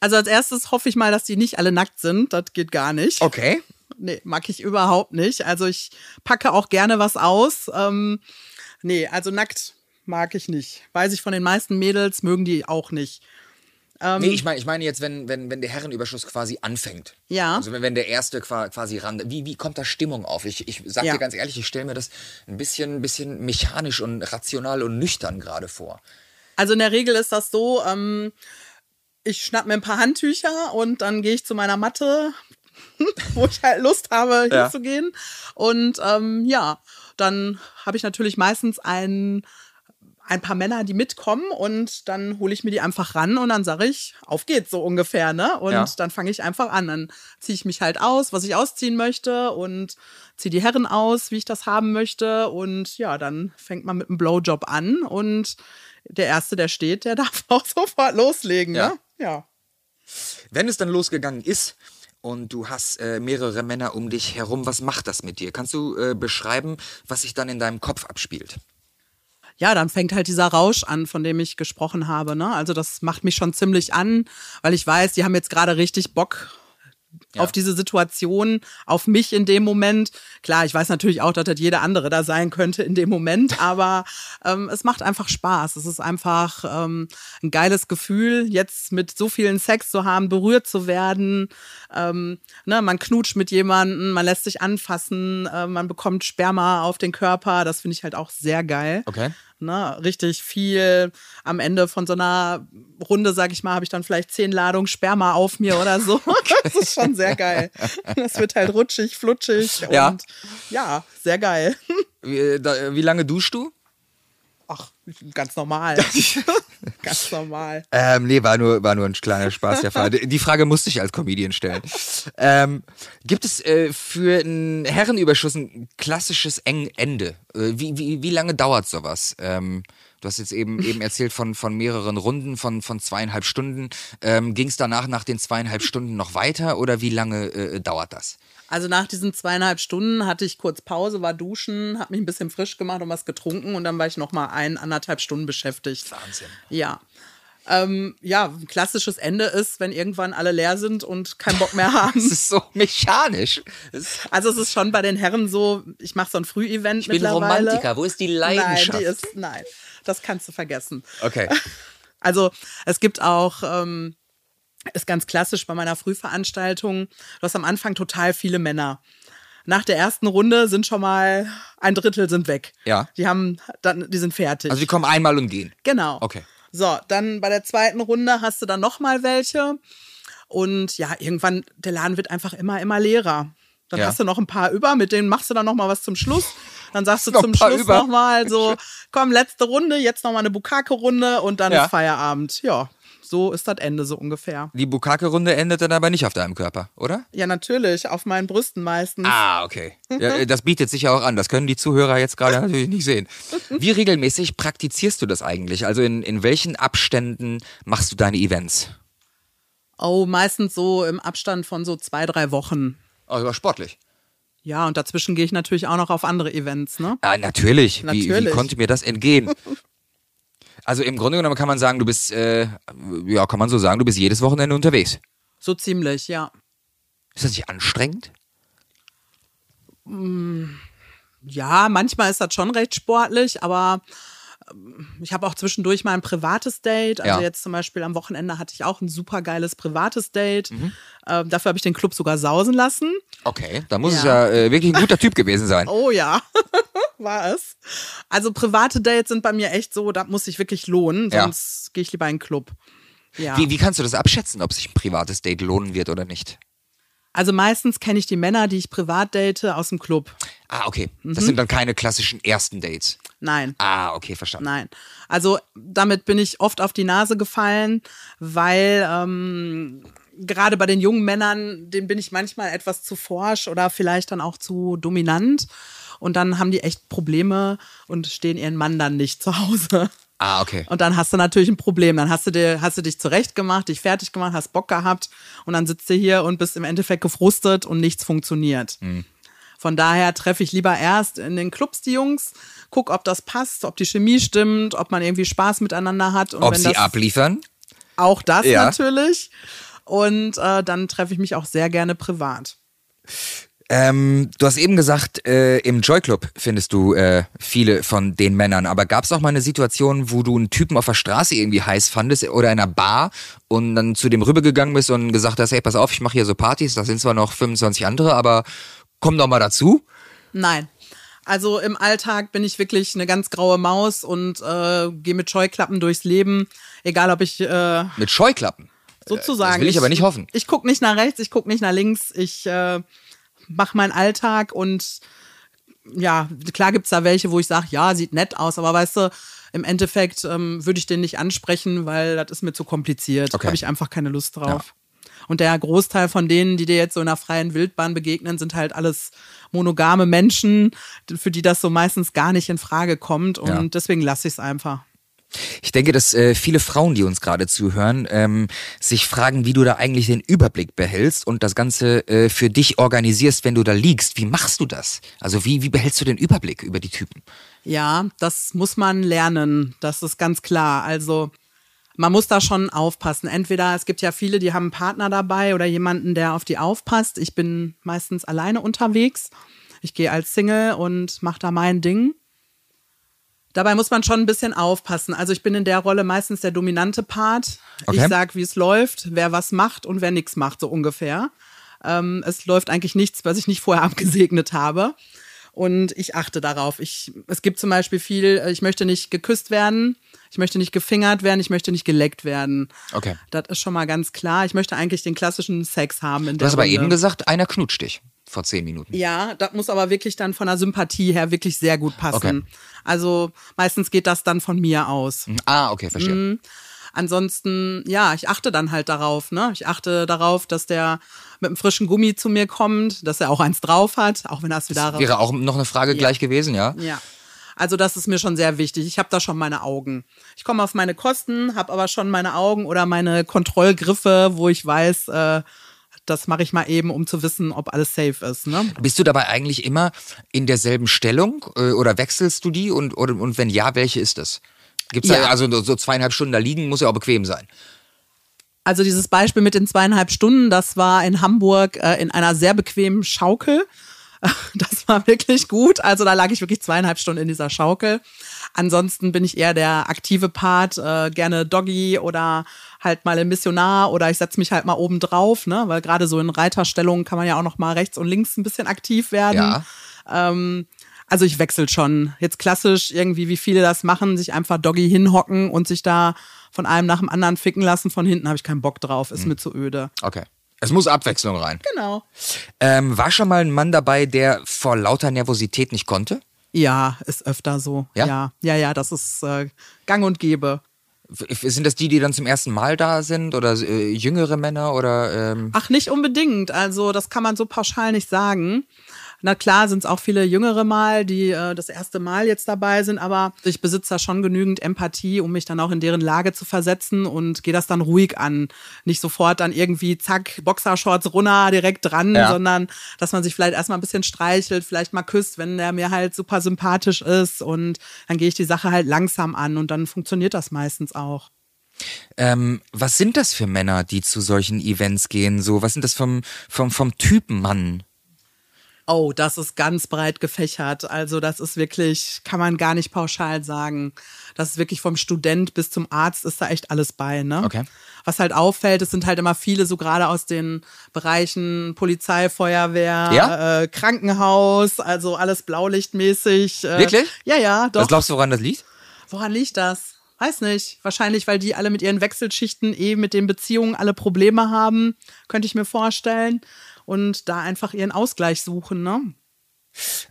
Also als erstes hoffe ich mal, dass die nicht alle nackt sind. Das geht gar nicht. Okay. Nee, mag ich überhaupt nicht. Also ich packe auch gerne was aus. Ähm, nee, also nackt mag ich nicht. Weiß ich von den meisten Mädels, mögen die auch nicht. Ähm, nee, ich meine ich meine jetzt, wenn, wenn, wenn der Herrenüberschuss quasi anfängt. Ja. Also wenn, wenn der erste qua- quasi ran. Wie, wie kommt da Stimmung auf? Ich, ich sag Ja. dir ganz ehrlich, ich stelle mir das ein bisschen, bisschen mechanisch und rational und nüchtern gerade vor. Also in der Regel ist das so, ähm, ich schnapp mir ein paar Handtücher und dann gehe ich zu meiner Matte, wo ich halt Lust habe, Ja. hinzugehen. Und ähm, ja, dann habe ich natürlich meistens ein, ein paar Männer, die mitkommen und dann hole ich mir die einfach ran und dann sage ich, auf geht's so ungefähr, ne? Und Ja. dann fange ich einfach an. Dann ziehe ich mich halt aus, was ich ausziehen möchte und ziehe die Herren aus, wie ich das haben möchte. Und ja, dann fängt man mit einem Blowjob an und der Erste, der steht, der darf auch sofort loslegen, Ja. ne? Ja. Wenn es dann losgegangen ist und du hast äh, mehrere Männer um dich herum, was macht das mit dir? Kannst du äh, beschreiben, was sich dann in deinem Kopf abspielt? Ja, dann fängt halt dieser Rausch an, von dem ich gesprochen habe. Ne? Also das macht mich schon ziemlich an, weil ich weiß, die haben jetzt gerade richtig Bock Ja. auf diese Situation, auf mich in dem Moment. Klar, ich weiß natürlich auch, dass das jeder andere da sein könnte in dem Moment, aber ähm, es macht einfach Spaß. Es ist einfach ähm, ein geiles Gefühl, jetzt mit so vielen Sex zu haben, berührt zu werden. Ähm, ne, man knutscht mit jemandem, man lässt sich anfassen, äh, man bekommt Sperma auf den Körper. Das finde ich halt auch sehr geil. Okay. Ne, richtig viel. Am Ende von so einer Runde, sag ich mal, habe ich dann vielleicht zehn Ladungen Sperma auf mir oder so. Das ist schon sehr geil. Das wird halt rutschig, flutschig Ja. und ja, sehr geil. Wie, äh, da, wie lange duschst du? Ach, ganz normal. ganz normal. Ähm, nee, war nur, war nur ein kleiner Spaß der Fall. Die Frage musste ich als Comedian stellen. Ähm, gibt es äh, für einen Herrenüberschuss ein klassisches Eng Ende? Äh, wie, wie, wie lange dauert sowas? Ähm, du hast jetzt eben, eben erzählt von, von mehreren Runden, von, von zweieinhalb Stunden. Ähm, Ging es danach nach den zweieinhalb Stunden noch weiter oder wie lange äh, dauert das? Also nach diesen zweieinhalb Stunden hatte ich kurz Pause, war duschen, habe mich ein bisschen frisch gemacht und was getrunken und dann war ich noch mal ein, anderthalb Stunden beschäftigt. Wahnsinn. Ja. Ähm, ja, ein klassisches Ende ist, wenn irgendwann alle leer sind und keinen Bock mehr haben. Das ist so mechanisch. Also es ist schon bei den Herren so, ich mache so ein Frühevent ich bin. Romantiker. Wo ist die Leidenschaft? Nein, die ist, nein, das kannst du vergessen. okay. Also es gibt auch, ähm, ist ganz klassisch bei meiner Frühveranstaltung, du hast am Anfang total viele Männer. Nach der ersten Runde sind schon mal ein Drittel sind weg. Ja. Die haben dann, die sind fertig. Also die kommen einmal und gehen. Genau. Okay. So, dann bei der zweiten Runde hast du dann noch mal welche. Und ja, irgendwann, der Laden wird einfach immer, immer leerer. Dann Ja. hast du noch ein paar über, mit denen machst du dann noch mal was zum Schluss. Dann sagst du zum Schluss über. noch mal so, komm, letzte Runde, jetzt noch mal eine Bukake-Runde und dann Ja. ist Feierabend. Ja, so ist das Ende so ungefähr. Die Bukake-Runde endet dann aber nicht auf deinem Körper, oder? Ja, natürlich, auf meinen Brüsten meistens. Ah, okay. Ja, äh, das bietet sich ja auch an. Das können die Zuhörer jetzt gerade natürlich nicht sehen. Wie regelmäßig praktizierst du das eigentlich? Also in, in welchen Abständen machst du deine Events? Oh, meistens so im Abstand von so zwei, drei Wochen. Also sportlich. Ja, und dazwischen gehe ich natürlich auch noch auf andere Events, ne? Ah, natürlich. Wie, wie Natürlich. konnte mir das entgehen? Also im Grunde genommen kann man sagen, du bist, äh, ja, kann man so sagen, du bist jedes Wochenende unterwegs. So ziemlich, ja. Ist das nicht anstrengend? Ja, manchmal ist das schon recht sportlich, aber ähm, ich habe auch zwischendurch mal ein privates Date. Also Ja. jetzt zum Beispiel am Wochenende hatte ich auch ein super geiles privates Date. Mhm. Ähm, dafür habe ich den Club sogar sausen lassen. Okay, da muss Ja. es ja äh, wirklich ein guter Typ gewesen sein. Oh ja, war es. Also private Dates sind bei mir echt so, da muss ich wirklich lohnen, Ja. sonst gehe ich lieber in den Club. Ja. Wie, wie kannst du das abschätzen, ob sich ein privates Date lohnen wird oder nicht? Also meistens kenne ich die Männer, die ich privat date, aus dem Club. Ah, okay. Mhm. Das sind dann keine klassischen ersten Dates. Nein. Ah, okay, verstanden. Nein. Also damit bin ich oft auf die Nase gefallen, weil ähm, gerade bei den jungen Männern, denen bin ich manchmal etwas zu forsch oder vielleicht dann auch zu dominant. Und dann haben die echt Probleme und stehen ihren Mann dann nicht zu Hause. Ah, okay. Und dann hast du natürlich ein Problem. Dann hast du, dir, hast du dich zurecht gemacht, dich fertig gemacht, hast Bock gehabt und dann sitzt du hier und bist im Endeffekt gefrustet und nichts funktioniert. Hm. Von daher treffe ich lieber erst in den Clubs die Jungs, guck, ob das passt, ob die Chemie stimmt, ob man irgendwie Spaß miteinander hat. Und Ob wenn sie abliefern? Auch das Ja. natürlich. Und äh, dann treffe ich mich auch sehr gerne privat. Ähm, du hast eben gesagt, äh, im Joy Club findest du äh, viele von den Männern. Aber gab es auch mal eine Situation, wo du einen Typen auf der Straße irgendwie heiß fandest oder in einer Bar und dann zu dem rübergegangen bist und gesagt hast, hey, pass auf, ich mache hier so Partys, da sind zwar noch 25 andere, aber komm doch mal dazu? Nein. Also im Alltag bin ich wirklich eine ganz graue Maus und äh, gehe mit Scheuklappen durchs Leben. Egal ob ich. Äh, mit Scheuklappen? Sozusagen. Das will ich, ich aber nicht hoffen. Ich gucke nicht nach rechts, ich gucke nicht nach links. Ich äh, mache meinen Alltag und ja, klar gibt's da welche, wo ich sage, ja, sieht nett aus, aber weißt du, im Endeffekt ähm, würde ich den nicht ansprechen, weil das ist mir zu kompliziert. Okay. Habe ich einfach keine Lust drauf. Ja. Und der Großteil von denen, die dir jetzt so in einer freien Wildbahn begegnen, sind halt alles monogame Menschen, für die das so meistens gar nicht in Frage kommt. Und ja. deswegen lasse ich es einfach. Ich denke, dass äh, viele Frauen, die uns gerade zuhören, ähm, sich fragen, wie du da eigentlich den Überblick behältst und das Ganze äh, für dich organisierst, wenn du da liegst. Wie machst du das? Also wie, wie behältst du den Überblick über die Typen? Ja, das muss man lernen. Das ist ganz klar. Also man muss da schon aufpassen. Entweder es gibt ja viele, die haben einen Partner dabei oder jemanden, der auf die aufpasst. Ich bin meistens alleine unterwegs. Ich gehe als Single und mache da mein Ding. Dabei muss man schon ein bisschen aufpassen. Also ich bin in der Rolle meistens der dominante Part. Okay. Ich sage, wie es läuft, wer was macht und wer nichts macht, so ungefähr. Ähm, es läuft eigentlich nichts, was ich nicht vorher abgesegnet habe. Und ich achte darauf. Ich, es gibt zum Beispiel viel, äh, ich möchte nicht geküsst werden, ich möchte nicht gefingert werden, ich möchte nicht geleckt werden. Okay. Das ist schon mal ganz klar. Ich möchte eigentlich den klassischen Sex haben. In du hast aber eben gesagt, einer knutscht dich vor zehn Minuten. Ja, das muss aber wirklich dann von der Sympathie her wirklich sehr gut passen. Okay. Also meistens geht das dann von mir aus. Mhm. Ah, okay, verstehe. Mhm. Ansonsten, ja, ich achte dann halt darauf, ne? Ich achte darauf, dass der mit einem frischen Gummi zu mir kommt, dass er auch eins drauf hat, auch wenn er es wieder. Das wäre auch noch eine Frage ja. gleich gewesen, ja? Ja. Also das ist mir schon sehr wichtig. Ich habe da schon meine Augen. Ich komme auf meine Kosten, habe aber schon meine Augen oder meine Kontrollgriffe, wo ich weiß, äh, das mache ich mal eben, um zu wissen, ob alles safe ist. Ne? Bist du dabei eigentlich immer in derselben Stellung äh, oder wechselst du die? Und, oder, und wenn ja, welche ist das? Gibt es ja. da also so zweieinhalb Stunden da liegen, muss ja auch bequem sein. Also dieses Beispiel mit den zweieinhalb Stunden, das war in Hamburg äh, in einer sehr bequemen Schaukel. Das war wirklich gut. Also da lag ich wirklich zweieinhalb Stunden in dieser Schaukel. Ansonsten bin ich eher der aktive Part, äh, gerne Doggy oder halt mal ein Missionar oder ich setze mich halt mal oben drauf, ne? Weil gerade so in Reiterstellungen kann man ja auch noch mal rechts und links ein bisschen aktiv werden. Ja. Ähm, also ich wechsle schon. Jetzt klassisch irgendwie, wie viele das machen, sich einfach Doggy hinhocken und sich da von einem nach dem anderen ficken lassen. Von hinten habe ich keinen Bock drauf, ist hm. mir zu öde. Okay. Es muss Abwechslung rein. Genau. Ähm, war schon mal ein Mann dabei, der vor lauter Nervosität nicht konnte? Ja, ist öfter so. Ja, ja, ja, ja das ist äh, gang und gäbe. Sind das die, die dann zum ersten Mal da sind oder äh, jüngere Männer oder? Ähm? Ach, nicht unbedingt. Also das kann man so pauschal nicht sagen. Na klar sind es auch viele Jüngere mal, die äh, das erste Mal jetzt dabei sind, aber ich besitze da schon genügend Empathie, um mich dann auch in deren Lage zu versetzen und gehe das dann ruhig an. Nicht sofort dann irgendwie zack, Boxershorts runter, direkt dran, ja. sondern dass man sich vielleicht erstmal ein bisschen streichelt, vielleicht mal küsst, wenn der mir halt super sympathisch ist und dann gehe ich die Sache halt langsam an und dann funktioniert das meistens auch. Ähm, was sind das für Männer, die zu solchen Events gehen? So, was sind das vom, vom, vom Typ Mann? Oh, das ist ganz breit gefächert. Also das ist wirklich, kann man gar nicht pauschal sagen. Das ist wirklich vom Student bis zum Arzt ist da echt alles bei. Ne? Okay. Was halt auffällt, es sind halt immer viele so gerade aus den Bereichen Polizei, Feuerwehr, ja? äh, Krankenhaus, also alles blaulichtmäßig. Äh, wirklich? Ja, ja, doch. Was glaubst du, woran das liegt? Woran liegt das? Weiß nicht. Wahrscheinlich, weil die alle mit ihren Wechselschichten eh mit den Beziehungen alle Probleme haben, könnte ich mir vorstellen und da einfach ihren Ausgleich suchen, ne?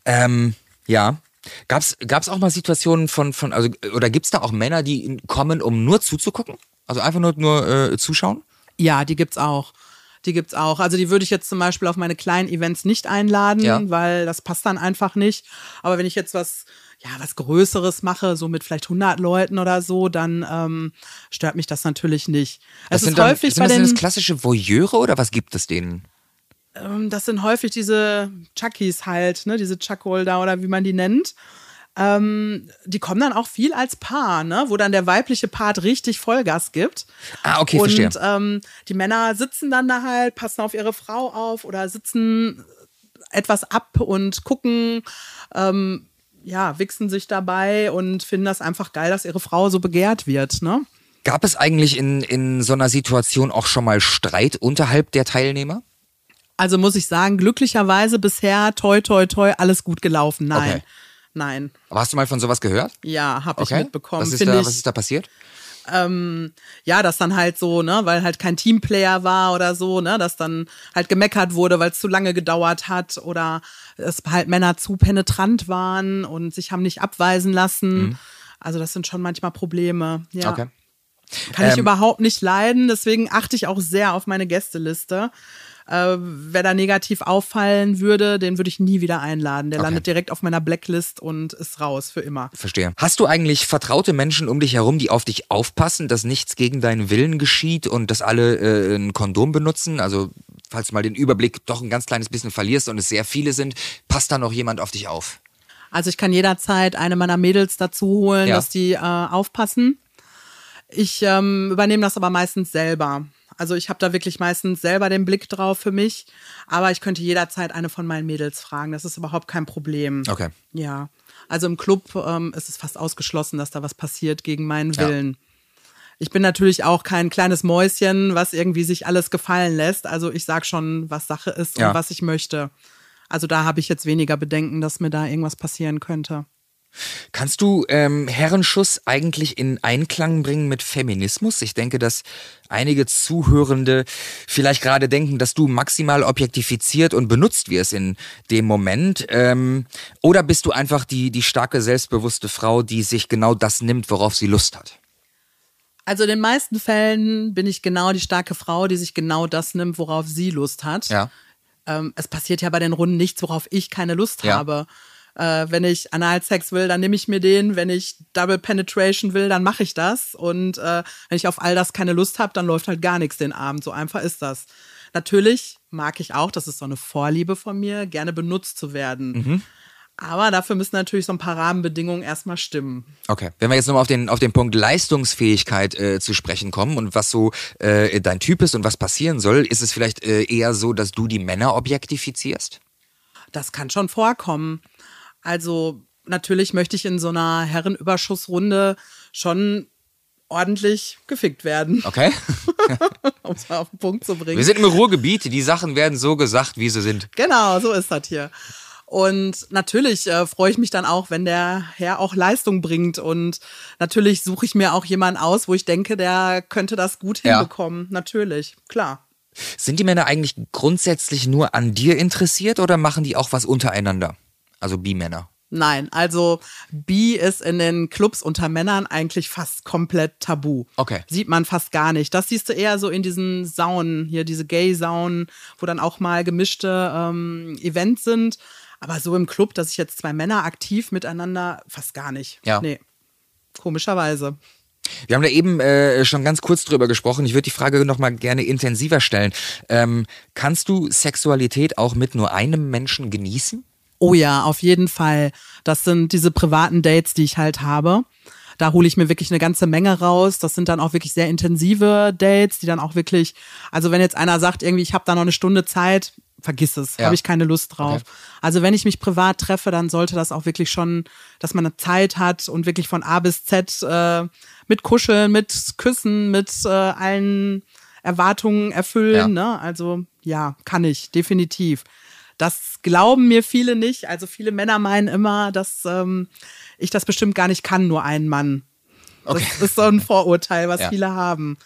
Ähm, ja. Gab's, gab's auch mal Situationen von, von also, oder gibt's da auch Männer, die kommen, um nur zuzugucken? Also einfach nur, nur äh, zuschauen? Ja, die gibt's auch. Die gibt's auch. Also die würde ich jetzt zum Beispiel auf meine kleinen Events nicht einladen, ja. weil das passt dann einfach nicht. Aber wenn ich jetzt was ja, was Größeres mache, so mit vielleicht 100 Leuten oder so, dann ähm, stört mich das natürlich nicht. Das es ist dann, häufig sind bei das, den, das klassische Voyeure oder was gibt es denen? Ähm, das sind häufig diese Chuckies halt, ne, diese Chuckholder oder wie man die nennt. Ähm, die kommen dann auch viel als Paar, ne? wo dann der weibliche Part richtig Vollgas gibt. Ah, okay, und, verstehe. Ähm, die Männer sitzen dann da halt, passen auf ihre Frau auf oder sitzen etwas ab und gucken, ähm, ja, wichsen sich dabei und finden das einfach geil, dass ihre Frau so begehrt wird, ne? Gab es eigentlich in, in so einer Situation auch schon mal Streit unterhalb der Teilnehmer? Also muss ich sagen, glücklicherweise bisher toi toi toi alles gut gelaufen. Nein. Okay. Nein. Aber hast du mal von sowas gehört? Ja, habe Okay. ich mitbekommen. Was ist, da, ich, was ist da passiert? ähm, ja, dass dann halt so, ne, weil halt kein Teamplayer war oder so, ne, dass dann halt gemeckert wurde, weil es zu lange gedauert hat oder dass halt Männer zu penetrant waren und sich haben nicht abweisen lassen. Also das sind schon manchmal Probleme. Ja. Mhm. Okay. Kann ich Ähm, überhaupt nicht leiden, deswegen achte ich auch sehr auf meine Gästeliste. Äh, wer da negativ auffallen würde, den würde ich nie wieder einladen. Der Okay. landet direkt auf meiner Blacklist und ist raus für immer. Verstehe. Hast du eigentlich vertraute Menschen um dich herum, die auf dich aufpassen, dass nichts gegen deinen Willen geschieht und dass alle äh, ein Kondom benutzen? Also, falls du mal den Überblick doch ein ganz kleines bisschen verlierst und es sehr viele sind, passt da noch jemand auf dich auf? Also ich kann jederzeit eine meiner Mädels dazu holen, Ja. dass die äh, aufpassen. Ich ähm, übernehme das aber meistens selber. Also ich habe da wirklich meistens selber den Blick drauf für mich. Aber ich könnte jederzeit eine von meinen Mädels fragen. Das ist überhaupt kein Problem. Okay. Ja. Also im Club ähm, ist es fast ausgeschlossen, dass da was passiert gegen meinen Ja. Willen. Ich bin natürlich auch kein kleines Mäuschen, was irgendwie sich alles gefallen lässt. Also ich sag schon, was Sache ist Ja. und was ich möchte. Also da habe ich jetzt weniger Bedenken, dass mir da irgendwas passieren könnte. Kannst du ähm, Herrenschuss eigentlich in Einklang bringen mit Feminismus? Ich denke, dass einige Zuhörende vielleicht gerade denken, dass du maximal objektifiziert und benutzt wirst in dem Moment. Ähm, oder bist du einfach die, die starke, selbstbewusste Frau, die sich genau das nimmt, worauf sie Lust hat? Also in den meisten Fällen bin ich genau die starke Frau, die sich genau das nimmt, worauf sie Lust hat. Ja. Ähm, es passiert ja bei den Runden nichts, worauf ich keine Lust Ja. habe. Äh, wenn ich Analsex will, dann nehme ich mir den. Wenn ich Double Penetration will, dann mache ich das. Und äh, wenn ich auf all das keine Lust habe, dann läuft halt gar nichts den Abend. So einfach ist das. Natürlich mag ich auch, das ist so eine Vorliebe von mir, gerne benutzt zu werden. Mhm. Aber dafür müssen natürlich so ein paar Rahmenbedingungen erstmal stimmen. Okay. Wenn wir jetzt nochmal auf den, auf den Punkt Leistungsfähigkeit äh, zu sprechen kommen und was so äh, dein Typ ist und was passieren soll, ist es vielleicht äh, eher so, dass du die Männer objektifizierst? Das kann schon vorkommen. Also natürlich möchte ich in so einer Herrenüberschussrunde schon ordentlich gefickt werden, Okay. um es mal auf den Punkt zu bringen. Wir sind im Ruhrgebiet, die Sachen werden so gesagt, wie sie sind. Genau, so ist das hier. Und natürlich äh, freue ich mich dann auch, wenn der Herr auch Leistung bringt. Und natürlich suche ich mir auch jemanden aus, wo ich denke, der könnte das gut Ja. hinbekommen. Natürlich, klar. Sind die Männer eigentlich grundsätzlich nur an dir interessiert oder machen die auch was untereinander? Also Bi-Männer. Nein, also Bi ist in den Clubs unter Männern eigentlich fast komplett tabu. Okay. Sieht man fast gar nicht. Das siehst du eher so in diesen Saunen, hier diese Gay-Saunen, wo dann auch mal gemischte ähm, Events sind. Aber so im Club, dass ich jetzt zwei Männer aktiv miteinander, fast gar nicht. Ja. Nee. Komischerweise. Wir haben da eben äh, schon ganz kurz drüber gesprochen. Ich würde die Frage nochmal gerne intensiver stellen. Ähm, kannst du Sexualität auch mit nur einem Menschen genießen? Oh ja, auf jeden Fall. Das sind diese privaten Dates, die ich halt habe. Da hole ich mir wirklich eine ganze Menge raus. Das sind dann auch wirklich sehr intensive Dates, die dann auch wirklich, also wenn jetzt einer sagt, irgendwie, ich habe da noch eine Stunde Zeit, vergiss es, Ja. habe ich keine Lust drauf. Okay. Also wenn ich mich privat treffe, dann sollte das auch wirklich schon, dass man eine Zeit hat und wirklich von A bis Z äh, mit Kuscheln, mit Küssen, mit äh, allen Erwartungen erfüllen. Ne? Also ja, kann ich, definitiv. Das glauben mir viele nicht. Also viele Männer meinen immer, dass ähm, ich das bestimmt gar nicht kann, nur ein Mann. Das ist so ein Vorurteil, was Ja. viele haben.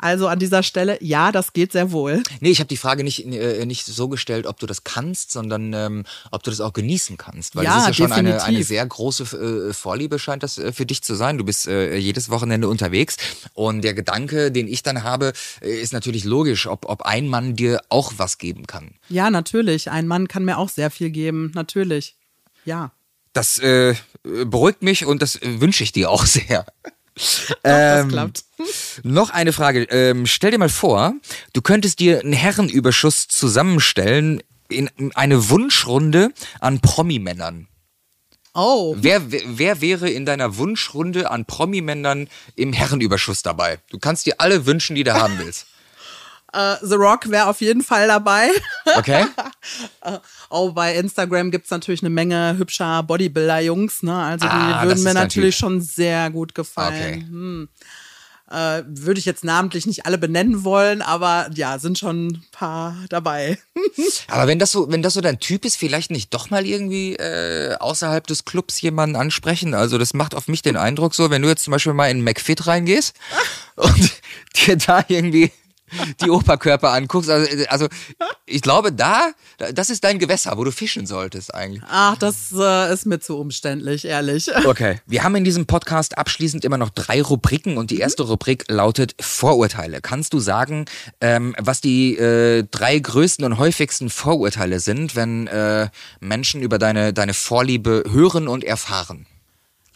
Also an dieser Stelle, ja, das geht sehr wohl. Nee, ich habe die Frage nicht, äh, nicht so gestellt, ob du das kannst, sondern ähm, ob du das auch genießen kannst. Weil Ja, das ist ja schon eine, definitiv. eine sehr große äh, Vorliebe, scheint das äh, für dich zu sein. Du bist äh, jedes Wochenende unterwegs. Und der Gedanke, den ich dann habe, äh, ist natürlich logisch, ob, ob ein Mann dir auch was geben kann. Ja, natürlich. Ein Mann kann mir auch sehr viel geben. Natürlich. Ja. Das äh, beruhigt mich und das wünsche ich dir auch sehr. Ähm, klappt. Noch eine Frage. Ähm, stell dir mal vor, du könntest dir einen Herrenüberschuss zusammenstellen in eine Wunschrunde an Promi-Männern. Oh, Wer, wer, wer wäre in deiner Wunschrunde an Promi-Männern im Herrenüberschuss dabei? Du kannst dir alle wünschen, die du haben willst. äh, The Rock wäre auf jeden Fall dabei. Okay? Oh, bei Instagram gibt es natürlich eine Menge hübscher Bodybuilder-Jungs, ne? Also die Ah, würden mir natürlich Typ. schon sehr gut gefallen. Okay. Hm. Äh, würde ich jetzt namentlich nicht alle benennen wollen, aber ja, sind schon ein paar dabei. Aber wenn das so, wenn das so dein Typ ist, vielleicht nicht doch mal irgendwie äh, außerhalb des Clubs jemanden ansprechen. Also das macht auf mich den Eindruck so, wenn du jetzt zum Beispiel mal in McFit reingehst und dir da irgendwie die Oberkörper anguckst. Also, also ich glaube, da, das ist dein Gewässer, wo du fischen solltest eigentlich. Ach, das äh, ist mir zu umständlich, ehrlich. Okay. Wir haben in diesem Podcast abschließend immer noch drei Rubriken und die erste Rubrik lautet Vorurteile. Kannst du sagen, ähm, was die äh, drei größten und häufigsten Vorurteile sind, wenn äh, Menschen über deine, deine Vorliebe hören und erfahren?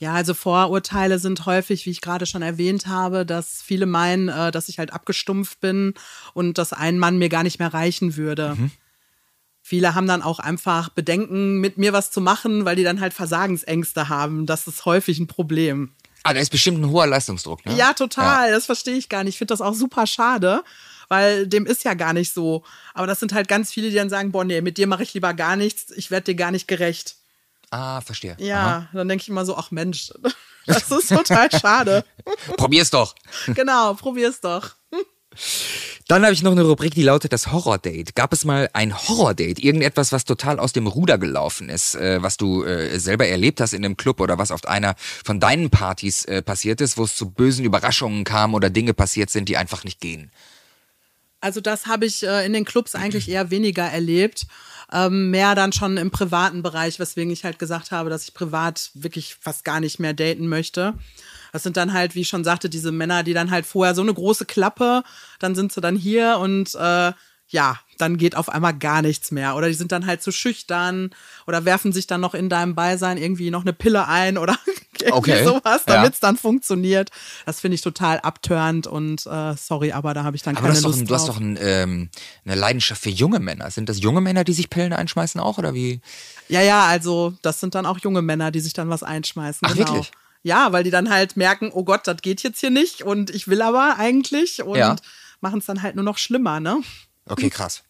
Ja, also Vorurteile sind häufig, wie ich gerade schon erwähnt habe, dass viele meinen, äh, dass ich halt abgestumpft bin und dass ein Mann mir gar nicht mehr reichen würde. Viele haben dann auch einfach Bedenken, mit mir was zu machen, weil die dann halt Versagensängste haben. Das ist häufig ein Problem. Ah, da ist bestimmt ein hoher Leistungsdruck, ne? Ja, total. Das verstehe ich gar nicht. Ich finde das auch super schade, weil dem ist ja gar nicht so. Aber das sind halt ganz viele, die dann sagen, boah, nee, mit dir mache ich lieber gar nichts. Ich werde dir gar nicht gerecht. Ah, verstehe. Ja, Aha. dann denke ich immer so, ach Mensch, das ist total schade. Probier's doch. genau, probier's doch. Dann habe ich noch eine Rubrik, die lautet das Horror-Date. Gab es mal ein Horror-Date? Irgendetwas, was total aus dem Ruder gelaufen ist, äh, was du äh, selber erlebt hast in einem Club oder was auf einer von deinen Partys äh, passiert ist, wo es zu bösen Überraschungen kam oder Dinge passiert sind, die einfach nicht gehen? Also das habe ich äh, in den Clubs eigentlich eher weniger erlebt. Ähm, mehr dann schon im privaten Bereich, weswegen ich halt gesagt habe, dass ich privat wirklich fast gar nicht mehr daten möchte. Das sind dann halt, wie ich schon sagte, diese Männer, die dann halt vorher so eine große Klappe, dann sind sie dann hier und äh, ja, dann geht auf einmal gar nichts mehr. Oder die sind dann halt zu schüchtern oder werfen sich dann noch in deinem Beisein irgendwie noch eine Pille ein oder irgendwie Okay, sowas, ja. damit es dann funktioniert. Das finde ich total abtörend und äh, sorry, aber da habe ich dann Aber keine Lust ein, du hast doch ein, ähm, eine Leidenschaft für junge Männer. Sind das junge Männer, die sich Pillen einschmeißen auch oder wie? Ja, ja, also das sind dann auch junge Männer, die sich dann was einschmeißen. Ach, genau. wirklich? Ja, weil die dann halt merken, oh Gott, das geht jetzt hier nicht und ich will aber eigentlich und Ja. machen es dann halt nur noch schlimmer, ne? Okay, krass.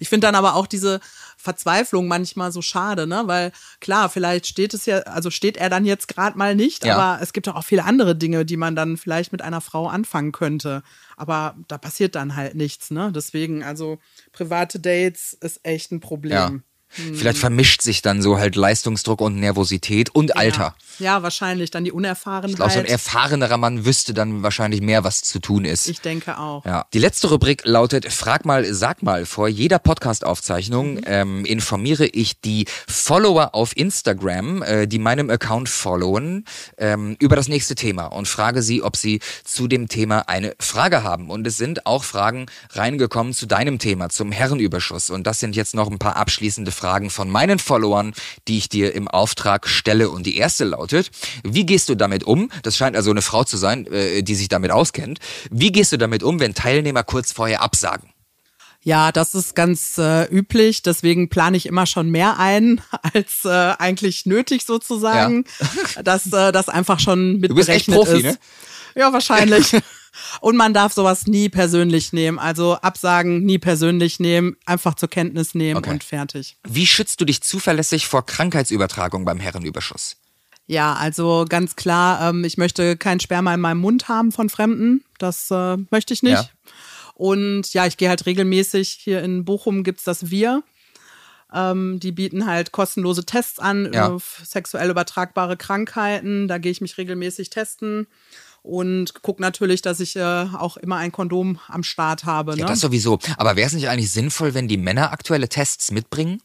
Ich finde dann aber auch diese Verzweiflung manchmal so schade, ne? Weil klar, vielleicht steht es ja, also steht er dann jetzt gerade mal nicht, Ja. aber es gibt auch viele andere Dinge, die man dann vielleicht mit einer Frau anfangen könnte. Aber da passiert dann halt nichts, ne? Deswegen, also private Dates ist echt ein Problem. Ja. Vielleicht vermischt sich dann so halt Leistungsdruck und Nervosität und Alter. Ja, wahrscheinlich. Dann die Unerfahrenheit. Ich glaube, so ein erfahrenerer Mann wüsste dann wahrscheinlich mehr, was zu tun ist. ich denke auch. Ja. Die letzte Rubrik lautet Frag mal, sag mal. Vor jeder Podcast-Aufzeichnung Mhm. ähm, informiere ich die Follower auf Instagram, äh, die meinem Account followen, ähm, über das nächste Thema und frage sie, ob sie zu dem Thema eine Frage haben. Und es sind auch Fragen reingekommen zu deinem Thema, zum Herrenüberschuss. Und das sind jetzt noch ein paar abschließende Fragen von meinen Followern, die ich dir im Auftrag stelle. Und die erste lautet, wie gehst du damit um? Das scheint also eine Frau zu sein, äh, die sich damit auskennt. Wie gehst du damit um, wenn Teilnehmer kurz vorher absagen? Ja, das ist ganz äh, üblich. Deswegen plane ich immer schon mehr ein, als äh, eigentlich nötig sozusagen. Dass äh, das einfach schon mit Du bist echt Profi, ist. ne? Ja, wahrscheinlich. Und man darf sowas nie persönlich nehmen. Also Absagen nie persönlich nehmen, einfach zur Kenntnis nehmen Okay. und fertig. Wie schützt du dich zuverlässig vor Krankheitsübertragung beim Herrenüberschuss? Ja, also ganz klar, ähm, ich möchte kein Sperma in meinem Mund haben von Fremden. Das äh, möchte ich nicht. Ja. Und ja, ich gehe halt regelmäßig, hier in Bochum gibt's das Wir. Ähm, die bieten halt kostenlose Tests an Ja. auf sexuell übertragbare Krankheiten. Da gehe ich mich regelmäßig testen und gucke natürlich, dass ich äh, auch immer ein Kondom am Start habe. Ne? Ja, das sowieso. Aber wäre es nicht eigentlich sinnvoll, wenn die Männer aktuelle Tests mitbringen?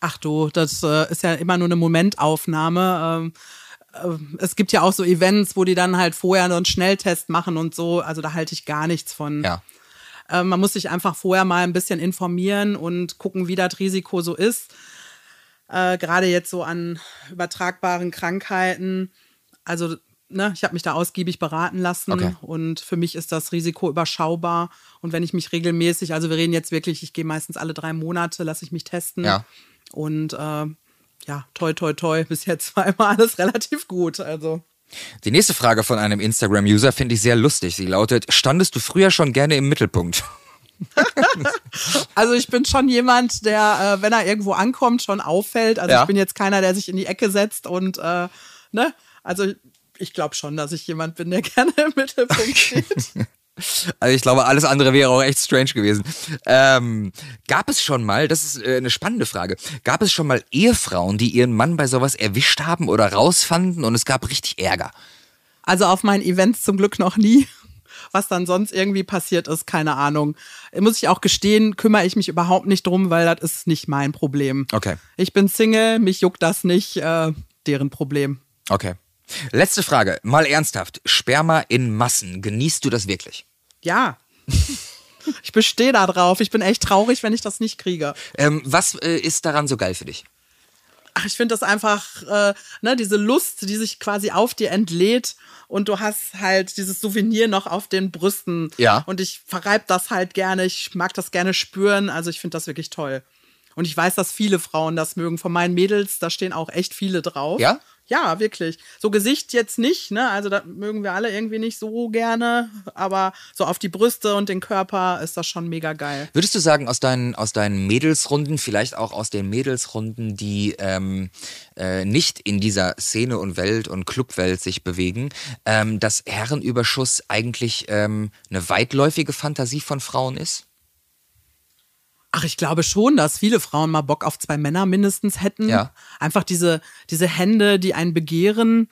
Ach du, das äh, ist ja immer nur eine Momentaufnahme. Ähm, äh, es gibt ja auch so Events, wo die dann halt vorher so einen Schnelltest machen und so. Also da halte ich gar nichts von. Ja. Äh, man muss sich einfach vorher mal ein bisschen informieren und gucken, wie das Risiko so ist. Äh, Gerade jetzt so an übertragbaren Krankheiten. Also, ne, ich habe mich da ausgiebig beraten lassen Okay. und für mich ist das Risiko überschaubar. Und wenn ich mich regelmäßig, also wir reden jetzt wirklich, ich gehe meistens alle drei Monate, lasse ich mich testen. Ja. Und äh, ja, toi, toi, toi, bis jetzt war immer alles relativ gut. Also. Die nächste Frage von einem Instagram-User finde ich sehr lustig. Sie lautet, standest du früher schon gerne im Mittelpunkt? also ich bin schon jemand, der, äh, wenn er irgendwo ankommt, schon auffällt. Also Ja. ich bin jetzt keiner, der sich in die Ecke setzt und äh, ne, also ich glaube schon, dass ich jemand bin, der gerne im Mittelpunkt steht. Also ich glaube, alles andere wäre auch echt strange gewesen. Ähm, gab es schon mal, das ist äh, eine spannende Frage, gab es schon mal Ehefrauen, die ihren Mann bei sowas erwischt haben oder rausfanden und es gab richtig Ärger? Also auf meinen Events zum Glück noch nie. Was dann sonst irgendwie passiert ist, keine Ahnung. Muss ich auch gestehen, kümmere ich mich überhaupt nicht drum, weil das ist nicht mein Problem. Okay. Ich bin Single, mich juckt das nicht, äh, deren Problem. Okay. Letzte Frage, mal ernsthaft. Sperma in Massen, genießt du das wirklich? Ja. ich bestehe da drauf. Ich bin echt traurig, wenn ich das nicht kriege. Ähm, was äh, ist daran so geil für dich? Ach, ich finde das einfach, äh, ne, diese Lust, die sich quasi auf dir entlädt und du hast halt dieses Souvenir noch auf den Brüsten. Ja. Und ich verreib das halt gerne, ich mag das gerne spüren, also ich finde das wirklich toll. Und ich weiß, dass viele Frauen das mögen. Von meinen Mädels, da stehen auch echt viele drauf. Ja? Ja, wirklich. So Gesicht jetzt nicht, ne? Also das mögen wir alle irgendwie nicht so gerne, aber so auf die Brüste und den Körper ist das schon mega geil. Würdest du sagen, aus deinen, aus deinen Mädelsrunden, vielleicht auch aus den Mädelsrunden, die ähm, äh, nicht in dieser Szene und Welt und Clubwelt sich bewegen, ähm, dass Herrenüberschuss eigentlich ähm, eine weitläufige Fantasie von Frauen ist? Ach, ich glaube schon, dass viele Frauen mal Bock auf zwei Männer mindestens hätten. Ja. Einfach diese, diese Hände, die einen begehren.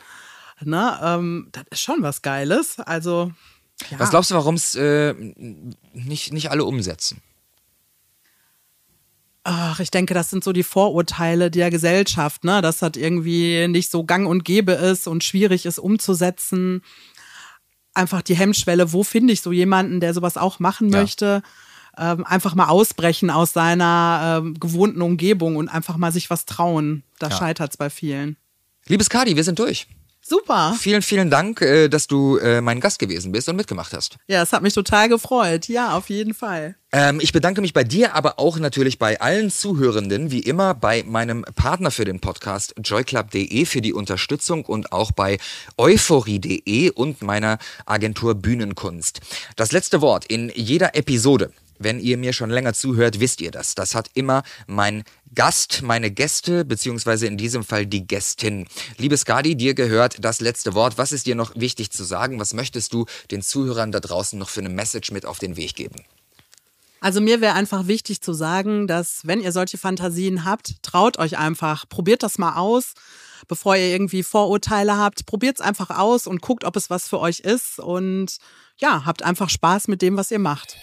Ne, ähm, das ist schon was Geiles. Also, ja. Was glaubst du, warum es äh, nicht, nicht alle umsetzen? Ach, ich denke, das sind so die Vorurteile der Gesellschaft, ne? Dass das irgendwie nicht so gang und gäbe ist und schwierig ist umzusetzen. Einfach die Hemmschwelle, wo finde ich so jemanden, der sowas auch machen Ja. möchte? Ähm, einfach mal ausbrechen aus seiner ähm, gewohnten Umgebung und einfach mal sich was trauen. Da Ja. scheitert's bei vielen. Liebes Kadi, wir sind durch. Super. Vielen, vielen Dank, äh, dass du äh, mein Gast gewesen bist und mitgemacht hast. Ja, es hat mich total gefreut. Ja, auf jeden Fall. Ähm, ich bedanke mich bei dir, aber auch natürlich bei allen Zuhörenden, wie immer bei meinem Partner für den Podcast joyclub.de für die Unterstützung und auch bei euphorie.de und meiner Agentur Bühnenkunst. Das letzte Wort in jeder Episode. Wenn ihr mir schon länger zuhört, wisst ihr das. Das hat immer mein Gast, meine Gäste, beziehungsweise in diesem Fall die Gästin. Liebes Gadi, dir gehört das letzte Wort. Was ist dir noch wichtig zu sagen? Was möchtest du den Zuhörern da draußen noch für eine Message mit auf den Weg geben? Also mir wäre einfach wichtig zu sagen, dass wenn ihr solche Fantasien habt, traut euch einfach, probiert das mal aus, bevor ihr irgendwie Vorurteile habt. Probiert es einfach aus und guckt, ob es was für euch ist und ja, habt einfach Spaß mit dem, was ihr macht.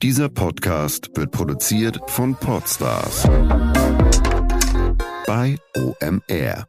Dieser Podcast wird produziert von Podstars bei OMR.